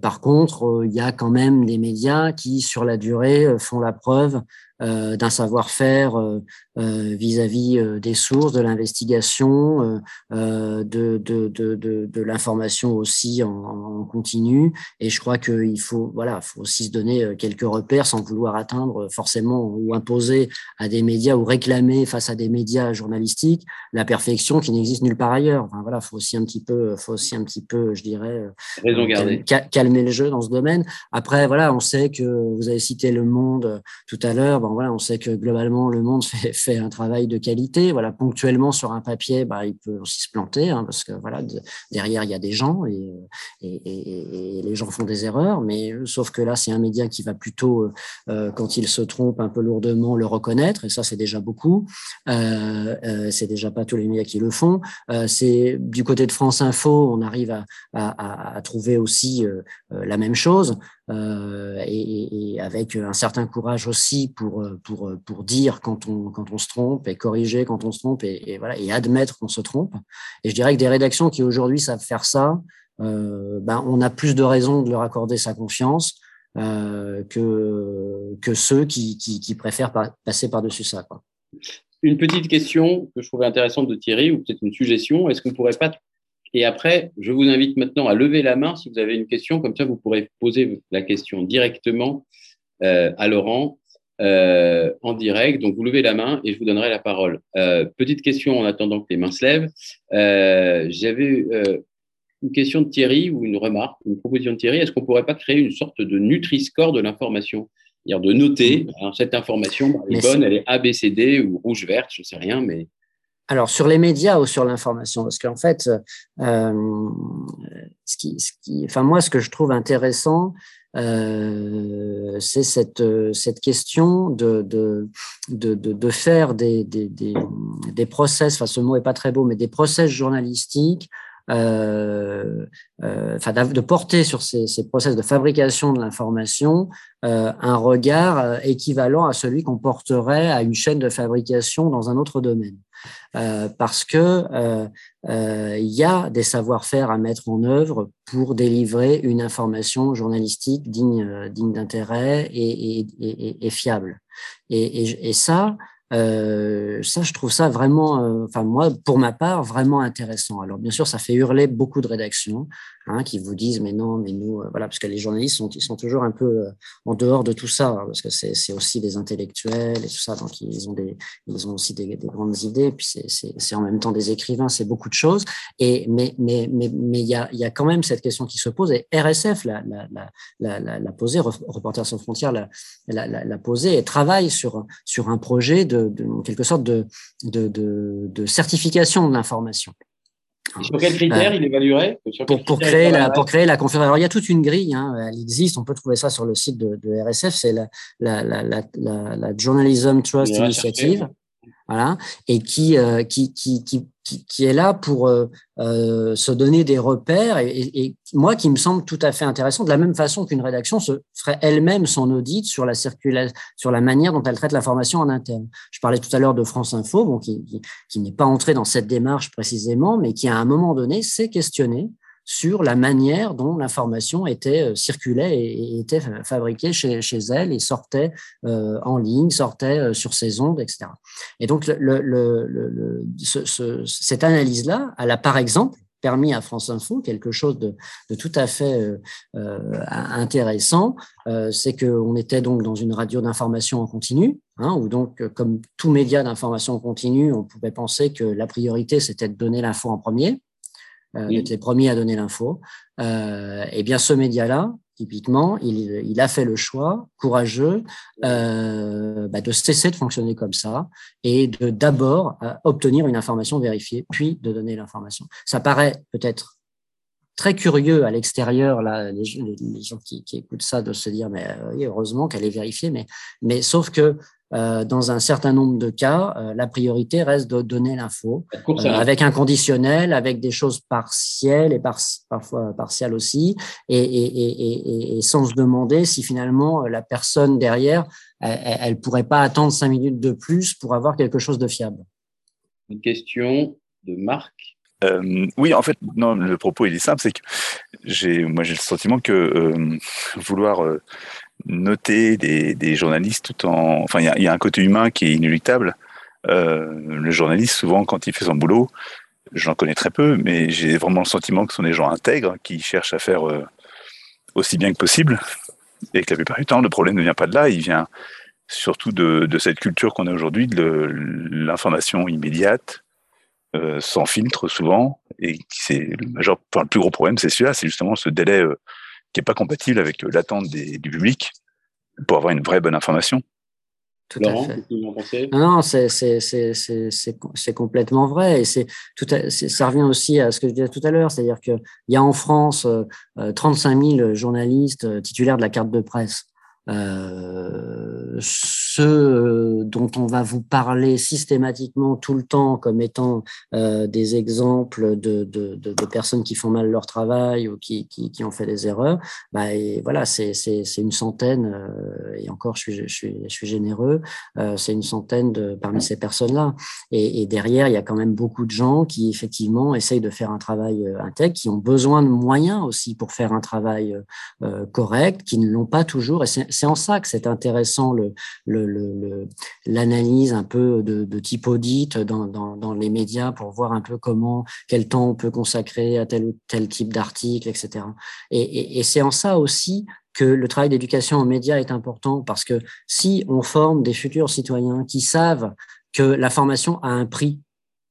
par contre, il y a quand même des médias qui, sur la durée, font la preuve d'un savoir-faire euh, euh, vis-à-vis des sources, de l'investigation, de, de, de, de, de l'information aussi en, en, continu. Et je crois qu'il faut, voilà, faut aussi se donner quelques repères sans vouloir atteindre forcément ou imposer à des médias ou réclamer face à des médias journalistiques la perfection qui n'existe nulle part ailleurs. Enfin, voilà, faut aussi un petit peu, faut aussi un petit peu, je dirais, calmer le jeu dans ce domaine. Après, voilà, on sait que vous avez cité Le Monde tout à l'heure voilà, on sait que globalement le monde *laughs* fait, un travail de qualité. Voilà, ponctuellement sur un papier, bah, il peut aussi se planter hein, parce que voilà, derrière il y a des gens et, les gens font des erreurs. Mais sauf que là, c'est un média qui va plutôt, euh, quand il se trompe un peu lourdement, le reconnaître et ça c'est déjà beaucoup. Euh, euh, c'est déjà pas tous les médias qui le font. c'est du côté de France Info, on arrive à trouver aussi la même chose. Euh, et, avec un certain courage aussi pour, pour, pour dire quand on, quand on se trompe et corriger quand on se trompe et, voilà, et admettre qu'on se trompe. Et je dirais que des rédactions qui aujourd'hui savent faire ça, euh, ben, on a plus de raisons de leur accorder sa confiance euh, que, que ceux qui, qui, qui préfèrent passer par-dessus ça. Quoi. Une petite question que je trouvais intéressante de Thierry, ou peut-être une suggestion, est-ce qu'on ne pourrait pas et après, je vous invite maintenant à lever la main si vous avez une question. Comme ça, vous pourrez poser la question directement euh, à Laurent euh, en direct. Donc, vous levez la main et je vous donnerai la parole. Euh, petite question en attendant que les mains se lèvent. J'avais une question de Thierry ou une remarque, une proposition de Thierry. Est-ce qu'on ne pourrait pas créer une sorte de Nutri-Score de l'information? C'est-à-dire de noter cette information, elle est bonne, elle est ABCD ou rouge-verte, je ne sais rien, mais alors, sur les médias ou sur l'information Parce qu'en fait, euh, ce qui, ce qui, enfin, moi, ce que je trouve intéressant, euh, c'est cette, cette question de, de, de, de faire des, des, des, des process, enfin, ce mot est pas très beau, mais des process journalistiques euh, euh, enfin, de porter sur ces, ces, process de fabrication de l'information euh, un regard euh, équivalent à celui qu'on porterait à une chaîne de fabrication dans un autre domaine. Euh, parce que euh, il y a des savoir-faire à mettre en œuvre pour délivrer une information journalistique digne, digne d'intérêt et, fiable. Et, ça, euh, ça, je trouve ça vraiment, euh, moi, pour ma part, vraiment intéressant. Alors bien sûr, ça fait hurler beaucoup de rédactions hein, qui vous disent mais non, mais nous, euh, voilà, parce que les journalistes sont, ils sont toujours un peu en dehors de tout ça, parce que c'est aussi des intellectuels et tout ça, donc ils ont des, ils ont aussi des, des grandes idées, puis c'est en même temps des écrivains, c'est beaucoup de choses. Et mais mais mais mais il y a il y a quand même cette question qui se pose et RSF l'a la la la la, posée, Reporters sans frontières l'a la, la, posée et travaille sur sur un projet de de, quelque sorte de, de, de, de certification de l'information. Sur quels critères il évaluerait pour, créer la, pour créer la conférence. Alors, il y a toute une grille, hein, elle existe, on peut trouver ça sur le site de, RSF, c'est la, la, la, Journalism Trust Initiative voilà, et qui, euh, qui, qui, qui, qui, est là pour euh, euh, se donner des repères et, et, moi qui me semble tout à fait intéressant de la même façon qu'une rédaction se ferait elle-même son audit sur la sur la manière dont elle traite l'information en interne. Je parlais tout à l'heure de France Info, bon, qui, qui, qui n'est pas entré dans cette démarche précisément, mais qui à un moment donné s'est questionné sur la manière dont l'information était euh, circulait et, était fabriquée chez, elle et sortait euh, en ligne, sortait euh, sur ses ondes, etc. Et donc, cette analyse-là, elle a par exemple permis à France Info quelque chose de, tout à fait intéressant, c'est qu'on était donc dans une radio d'information en continu, hein, où donc, comme tout média d'information en continu, on pouvait penser que la priorité, c'était de donner l'info en premier, euh, d'être les premiers à donner l'info. Euh, et bien, ce média-là, typiquement, il, il, a fait le choix courageux euh, bah, de cesser de fonctionner comme ça et de d'abord euh, obtenir une information vérifiée, puis de donner l'information. Ça paraît peut-être très curieux à l'extérieur, là, les, les, gens qui, qui, écoutent ça, de se dire, mais euh, heureusement qu'elle est vérifiée, mais, mais sauf que dans un certain nombre de cas, euh, la priorité reste de donner l'info euh, avec un conditionnel, avec des choses partielles et parfois partielles aussi, et, et, et, et, sans se demander si finalement la personne derrière, elle, ne pourrait pas attendre cinq minutes de plus pour avoir quelque chose de fiable. Une question de Marc. Euh, oui, en fait, non, le propos il est simple, c'est que j'ai, moi j'ai le sentiment que euh, vouloir euh, noter des, des, journalistes tout en, enfin, il y, y a, un côté humain qui est inéluctable. le journaliste, souvent, quand il fait son boulot, j'en connais très peu, mais j'ai vraiment le sentiment que ce sont des gens intègres qui cherchent à faire aussi bien que possible, et que la plupart du temps, le problème ne vient pas de là, il vient surtout de, de cette culture qu'on a aujourd'hui, de l'information immédiate, euh, sans filtre souvent, et c'est le enfin, le plus gros problème, c'est celui-là, c'est justement ce délai euh, qui est pas compatible avec euh, l'attente du public pour avoir une vraie bonne information. Tout Laurent, à fait. Non, c'est complètement vrai. Et c'est tout ça revient aussi à ce que je disais tout à l'heure, c'est-à-dire qu'il y a en France 35 000 journalistes titulaires de la carte de presse. Euh, ceux dont on va vous parler systématiquement tout le temps comme étant euh, des exemples de, de, de, de, personnes qui font mal leur travail ou qui, qui, qui ont fait des erreurs, bah, voilà, c'est une centaine, euh, et encore je suis, je suis, je suis généreux, euh, c'est une centaine de, parmi ces personnes-là. Et, et, derrière, il y a quand même beaucoup de gens qui effectivement essayent de faire un travail euh, intègre, qui ont besoin de moyens aussi pour faire un travail correct, qui ne l'ont pas toujours. C'est en ça que c'est intéressant l'analyse un peu de, type audit dans, les médias pour voir un peu comment, quel temps on peut consacrer à tel ou tel type d'article, etc. Et, et, et c'est en ça aussi que le travail d'éducation aux médias est important parce que si on forme des futurs citoyens qui savent que la formation a un prix,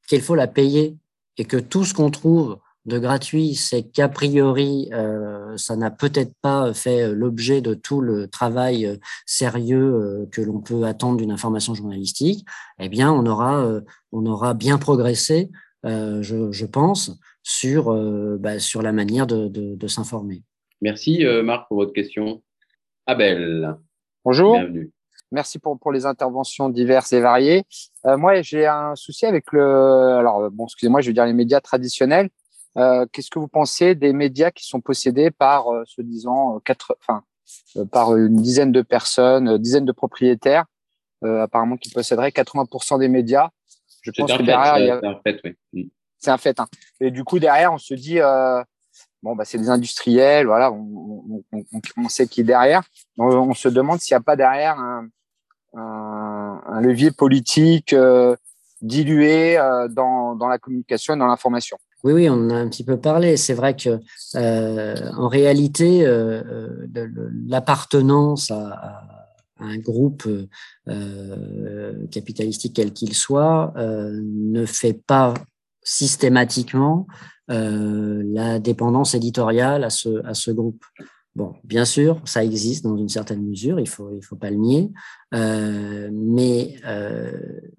qu'il faut la payer et que tout ce qu'on trouve de gratuit, c'est qu'a priori, euh, ça n'a peut-être pas fait l'objet de tout le travail euh, sérieux euh, que l'on peut attendre d'une information journalistique. Eh bien, on aura, euh, on aura bien progressé, je, je, pense, sur, bah, sur la manière de, de, de s'informer. Merci, Marc, pour votre question. Abel. Bonjour. Bienvenue. Merci pour, pour les interventions diverses et variées. moi, j'ai un souci avec le. Alors, bon, excusez-moi, je veux dire les médias traditionnels. Euh, qu'est-ce que vous pensez des médias qui sont possédés par, euh, se disant, euh, quatre, enfin, par une dizaine de personnes, dizaines de propriétaires, apparemment qui posséderaient 80% des médias? Je pense que derrière, il y a... c'est un fait, oui. Mm. C'est un fait. Hein. Et du coup, derrière, on se dit, bon, bah, c'est des industriels, voilà, on, on, on, on sait qui est derrière. On, se demande s'il n'y a pas derrière un, un, un levier politique dilué dans, dans la communication et dans l'information. Oui, oui, on en a un petit peu parlé. C'est vrai que euh, en réalité, euh, euh l'appartenance à, un groupe euh, capitalistique quel qu'il soit ne fait pas systématiquement la dépendance éditoriale à ce, à ce groupe. Bon, bien sûr, ça existe dans une certaine mesure, il faut, il faut pas le nier, mais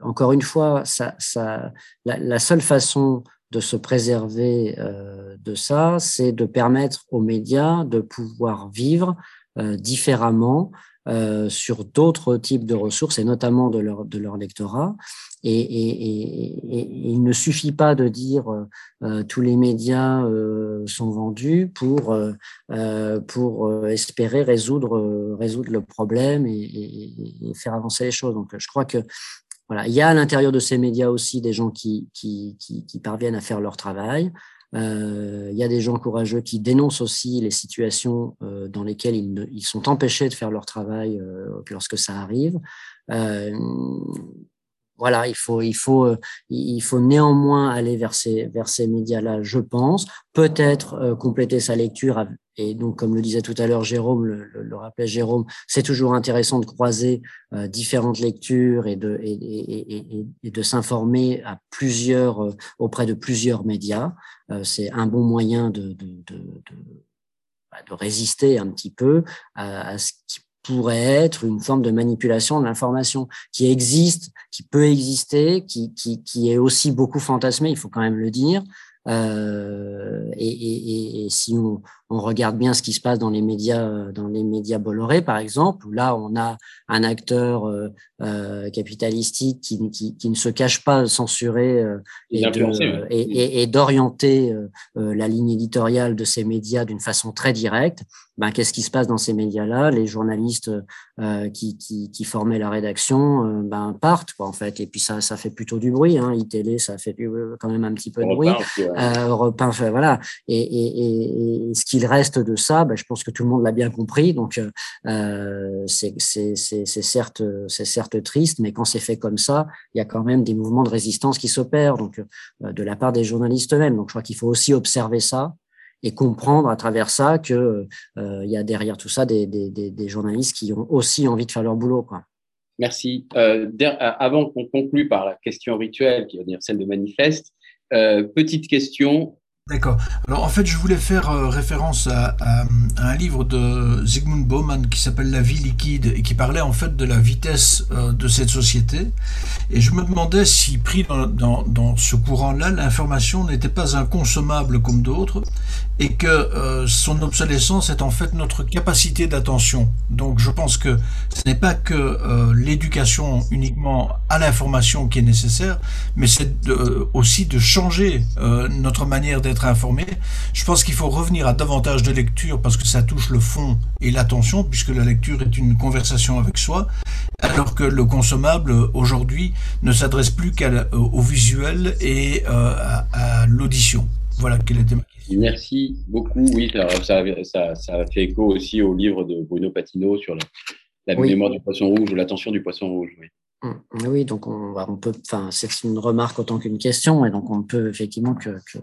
encore une fois, ça, ça, la, seule façon de se préserver de ça, c'est de permettre aux médias de pouvoir vivre différemment euh, sur d'autres types de ressources et notamment de leur, de leur lectorat. Et, il ne suffit pas de dire euh, tous les médias euh, sont vendus pour, euh, pour espérer résoudre, résoudre le problème et, faire avancer les choses. Donc je crois que voilà, il y a à l'intérieur de ces médias aussi des gens qui, qui, qui, qui parviennent à faire leur travail. Euh, il y a des gens courageux qui dénoncent aussi les situations euh, dans lesquelles ils, ils, sont empêchés de faire leur travail euh, lorsque ça arrive voilà, il faut, il faut, euh, il faut néanmoins aller vers ces, vers ces médias-là, je pense. Peut-être euh, compléter sa lecture. Et donc, comme le disait tout à l'heure Jérôme, le, le, rappelait Jérôme, c'est toujours intéressant de croiser euh, différentes lectures et de, et, et, et, de s'informer à plusieurs, auprès de plusieurs médias. c'est un bon moyen de, de, de, de bah, de résister un petit peu à, à ce qui pourrait être une forme de manipulation de l'information qui existe, qui peut exister, qui, qui, qui est aussi beaucoup fantasmé, il faut quand même le dire, euh, et, si on, regarde bien ce qui se passe dans les médias, dans les médias Bolloré, par exemple, où là on a un acteur euh, capitalistique qui, qui, qui, ne se cache pas censurer euh, et, d'orienter euh, la ligne éditoriale de ces médias d'une façon très directe. Ben, qu'est-ce qui se passe dans ces médias-là? Les journalistes qui, formaient la rédaction ben, partent, quoi, en fait. Et puis ça, ça fait plutôt du bruit. Hein. Ça fait quand même un petit peu de bruit euh, voilà. Et, ce qu'il reste de ça, ben, je pense que tout le monde l'a bien compris. Donc, c'est certes, c'est certes triste, mais quand c'est fait comme ça, il y a quand même des mouvements de résistance qui s'opèrent, donc euh, de la part des journalistes eux-mêmes. Donc, je crois qu'il faut aussi observer ça et comprendre à travers ça que euh, il y a derrière tout ça des, journalistes qui ont aussi envie de faire leur boulot, quoi. Merci. Euh, avant qu'on conclue par la question rituelle, qui va dire celle de manifeste, euh, petite question. D'accord. Alors en fait, je voulais faire euh, référence à, un livre de Zygmunt Bauman qui s'appelle La vie liquide et qui parlait en fait de la vitesse euh, de cette société. Et je me demandais si pris dans ce courant-là, l'information n'était pas inconsommable comme d'autres et que euh, son obsolescence est en fait notre capacité d'attention. Donc je pense que ce n'est pas que euh, l'éducation uniquement à l'information qui est nécessaire, mais c'est aussi de changer notre manière d'être informé. Je pense qu'il faut revenir à davantage de lecture parce que ça touche le fond et l'attention, puisque la lecture est une conversation avec soi, alors que le consommable aujourd'hui ne s'adresse plus qu'au visuel et euh, à, l'audition. Voilà quelle était ma. Merci beaucoup. Oui, ça, ça, ça, fait écho aussi au livre de Bruno Patino sur la, mémoire du poisson rouge ou l'attention du poisson rouge. Oui. Oui, donc on, on peut, enfin, c'est une remarque autant qu'une question, et donc on peut effectivement que, que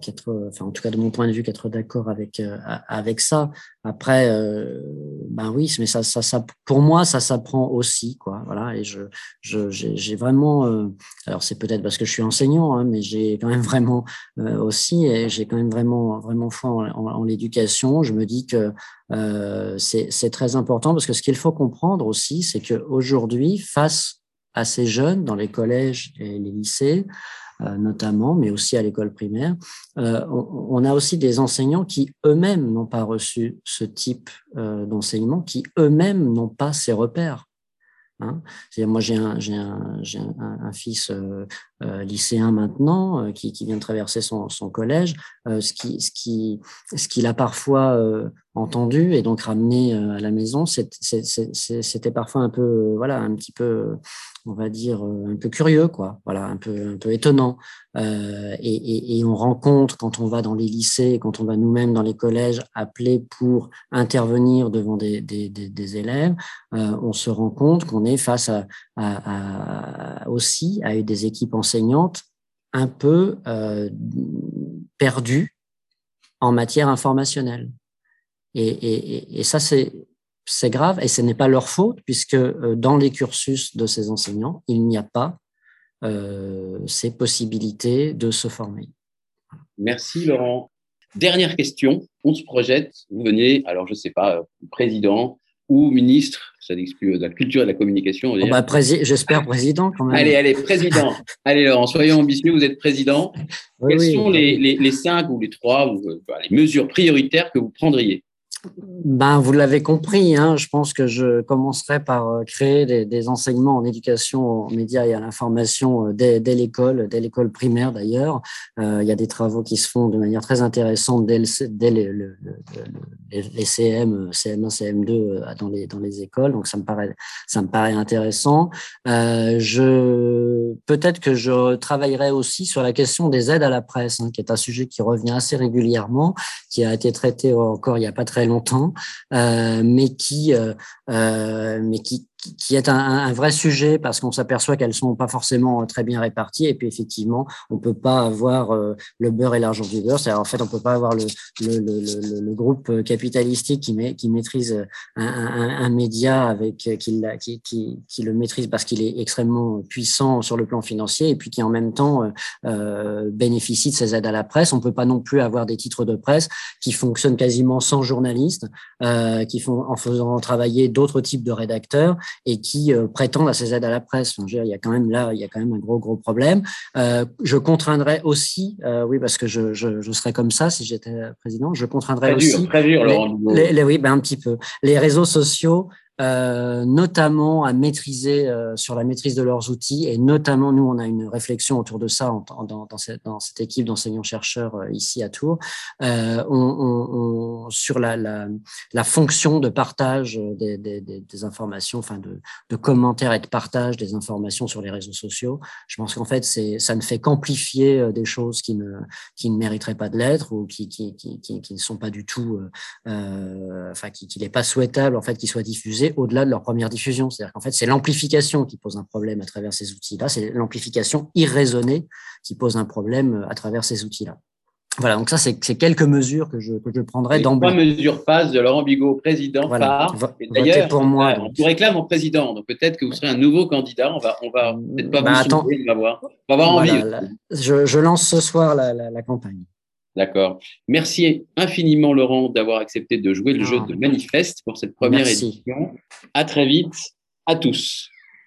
qu'être, enfin en tout cas de mon point de vue, qu'être d'accord avec euh, avec ça. Après, euh, ben oui, mais ça, ça, ça, pour moi, ça s'apprend aussi, quoi. Voilà, et je, je, j'ai vraiment, alors c'est peut-être parce que je suis enseignant, hein, mais j'ai quand même vraiment aussi, et j'ai quand même vraiment, vraiment foi en, l'éducation. Je me dis que euh, c'est, très important parce que ce qu'il faut comprendre aussi, c'est que aujourd'hui, face à ces jeunes dans les collèges et les lycées, euh, notamment, mais aussi à l'école primaire. Euh, on, a aussi des enseignants qui eux-mêmes n'ont pas reçu ce type euh, d'enseignement, qui eux-mêmes n'ont pas ces repères. Hein. moi, j'ai un, fils euh, lycéen maintenant euh, qui, qui, vient de traverser son, son collège. Euh, ce qui, ce qui, ce qu'il a parfois entendu et donc ramené à la maison, c'était parfois un peu, voilà, un petit peu on va dire, euh, un peu curieux, quoi. Voilà, un peu, un peu étonnant. Euh, et, et, et, on rencontre, quand on va dans les lycées, quand on va nous-mêmes dans les collèges, appelés pour intervenir devant des, des, des, des élèves, euh, on se rend compte qu'on est face à, aussi à des équipes enseignantes un peu euh, perdues en matière informationnelle. Et, ça, c'est c'est grave et ce n'est pas leur faute puisque euh, dans les cursus de ces enseignants, il n'y a pas euh, ces possibilités de se former. Merci Laurent. Dernière question, on se projette, vous venez, alors je ne sais pas, président ou ministre, ça n'existe plus, de la culture et de la communication. Oh bah, J'espère président quand même. Allez, allez, président. allez, Laurent, soyons ambitieux, vous êtes président. Quelles sont les, les, les, cinq ou les trois ou, bah, les mesures prioritaires que vous prendriez? Ben, vous l'avez compris, hein, je pense que je commencerai par euh, créer des, enseignements en éducation aux médias et à l'information euh, dès, l'école, dès l'école primaire d'ailleurs. Euh, il y a des travaux qui se font de manière très intéressante dès, le, les CM, CM1, CM2 dans les, écoles, donc ça me paraît, intéressant. Peut-être que je travaillerai aussi sur la question des aides à la presse, hein, qui est un sujet qui revient assez régulièrement, qui a été traité encore il n'y a pas très longtemps, euh, mais qui, euh, euh, mais qui, qui est un, un, vrai sujet parce qu'on s'aperçoit qu'elles sont pas forcément très bien réparties et puis effectivement on peut pas avoir euh, le beurre et l'argent du beurre. C'est en fait on peut pas avoir le, le, le, le groupe capitalistique qui, met, qui maîtrise un, un, un média avec qui, qui, qui, qui, le maîtrise parce qu'il est extrêmement puissant sur le plan financier et puis qui en même temps euh, bénéficie de ses aides à la presse. On peut pas non plus avoir des titres de presse qui fonctionnent quasiment sans journalistes euh, qui font en faisant travailler d'autres types de rédacteurs et qui euh, prétendent à ces aides à la presse. il y a quand même là, il y a quand même un gros gros problème. Euh, je contraindrais aussi, euh, oui, parce que je, je, je, serais comme ça si j'étais président. Je contraindrais très aussi dur, très dur, les, les, oui, ben un petit peu les réseaux sociaux euh, notamment à maîtriser euh, sur la maîtrise de leurs outils. Et notamment nous on a une réflexion autour de ça en, dans, dans, cette, équipe d'enseignants chercheurs euh, ici à Tours. Euh, on, on, on, sur la, la, la, fonction de partage des, des, des, informations enfin de, de, commentaires et de partage des informations sur les réseaux sociaux je pense qu'en fait ça ne fait qu'amplifier des choses qui ne qui ne mériteraient pas de l'être ou qui qui, qui, qui, ne sont pas du tout enfin qui n'est pas souhaitable en fait qu'ils soient diffusés au-delà de leur première diffusion. C'est-à-dire qu'en fait, c'est l'amplification qui pose un problème à travers ces outils-là. C'est l'amplification irraisonnée qui pose un problème à travers ces outils-là. Voilà, donc ça, c'est quelques mesures que je, que je prendrai d'emblée. Trois mesures passent de Laurent Bigot, président voilà. D'ailleurs, pour moi. on vous réclame en président, donc peut-être que vous serez un nouveau candidat. On va, on va peut-être pas bah, vous attends, on va voir. On va avoir voilà, envie. Je, je, lance ce soir la, la, la campagne. D'accord. Merci infiniment, Laurent, d'avoir accepté de jouer le jeu de Manifeste pour cette première Merci. édition. À très vite. À tous.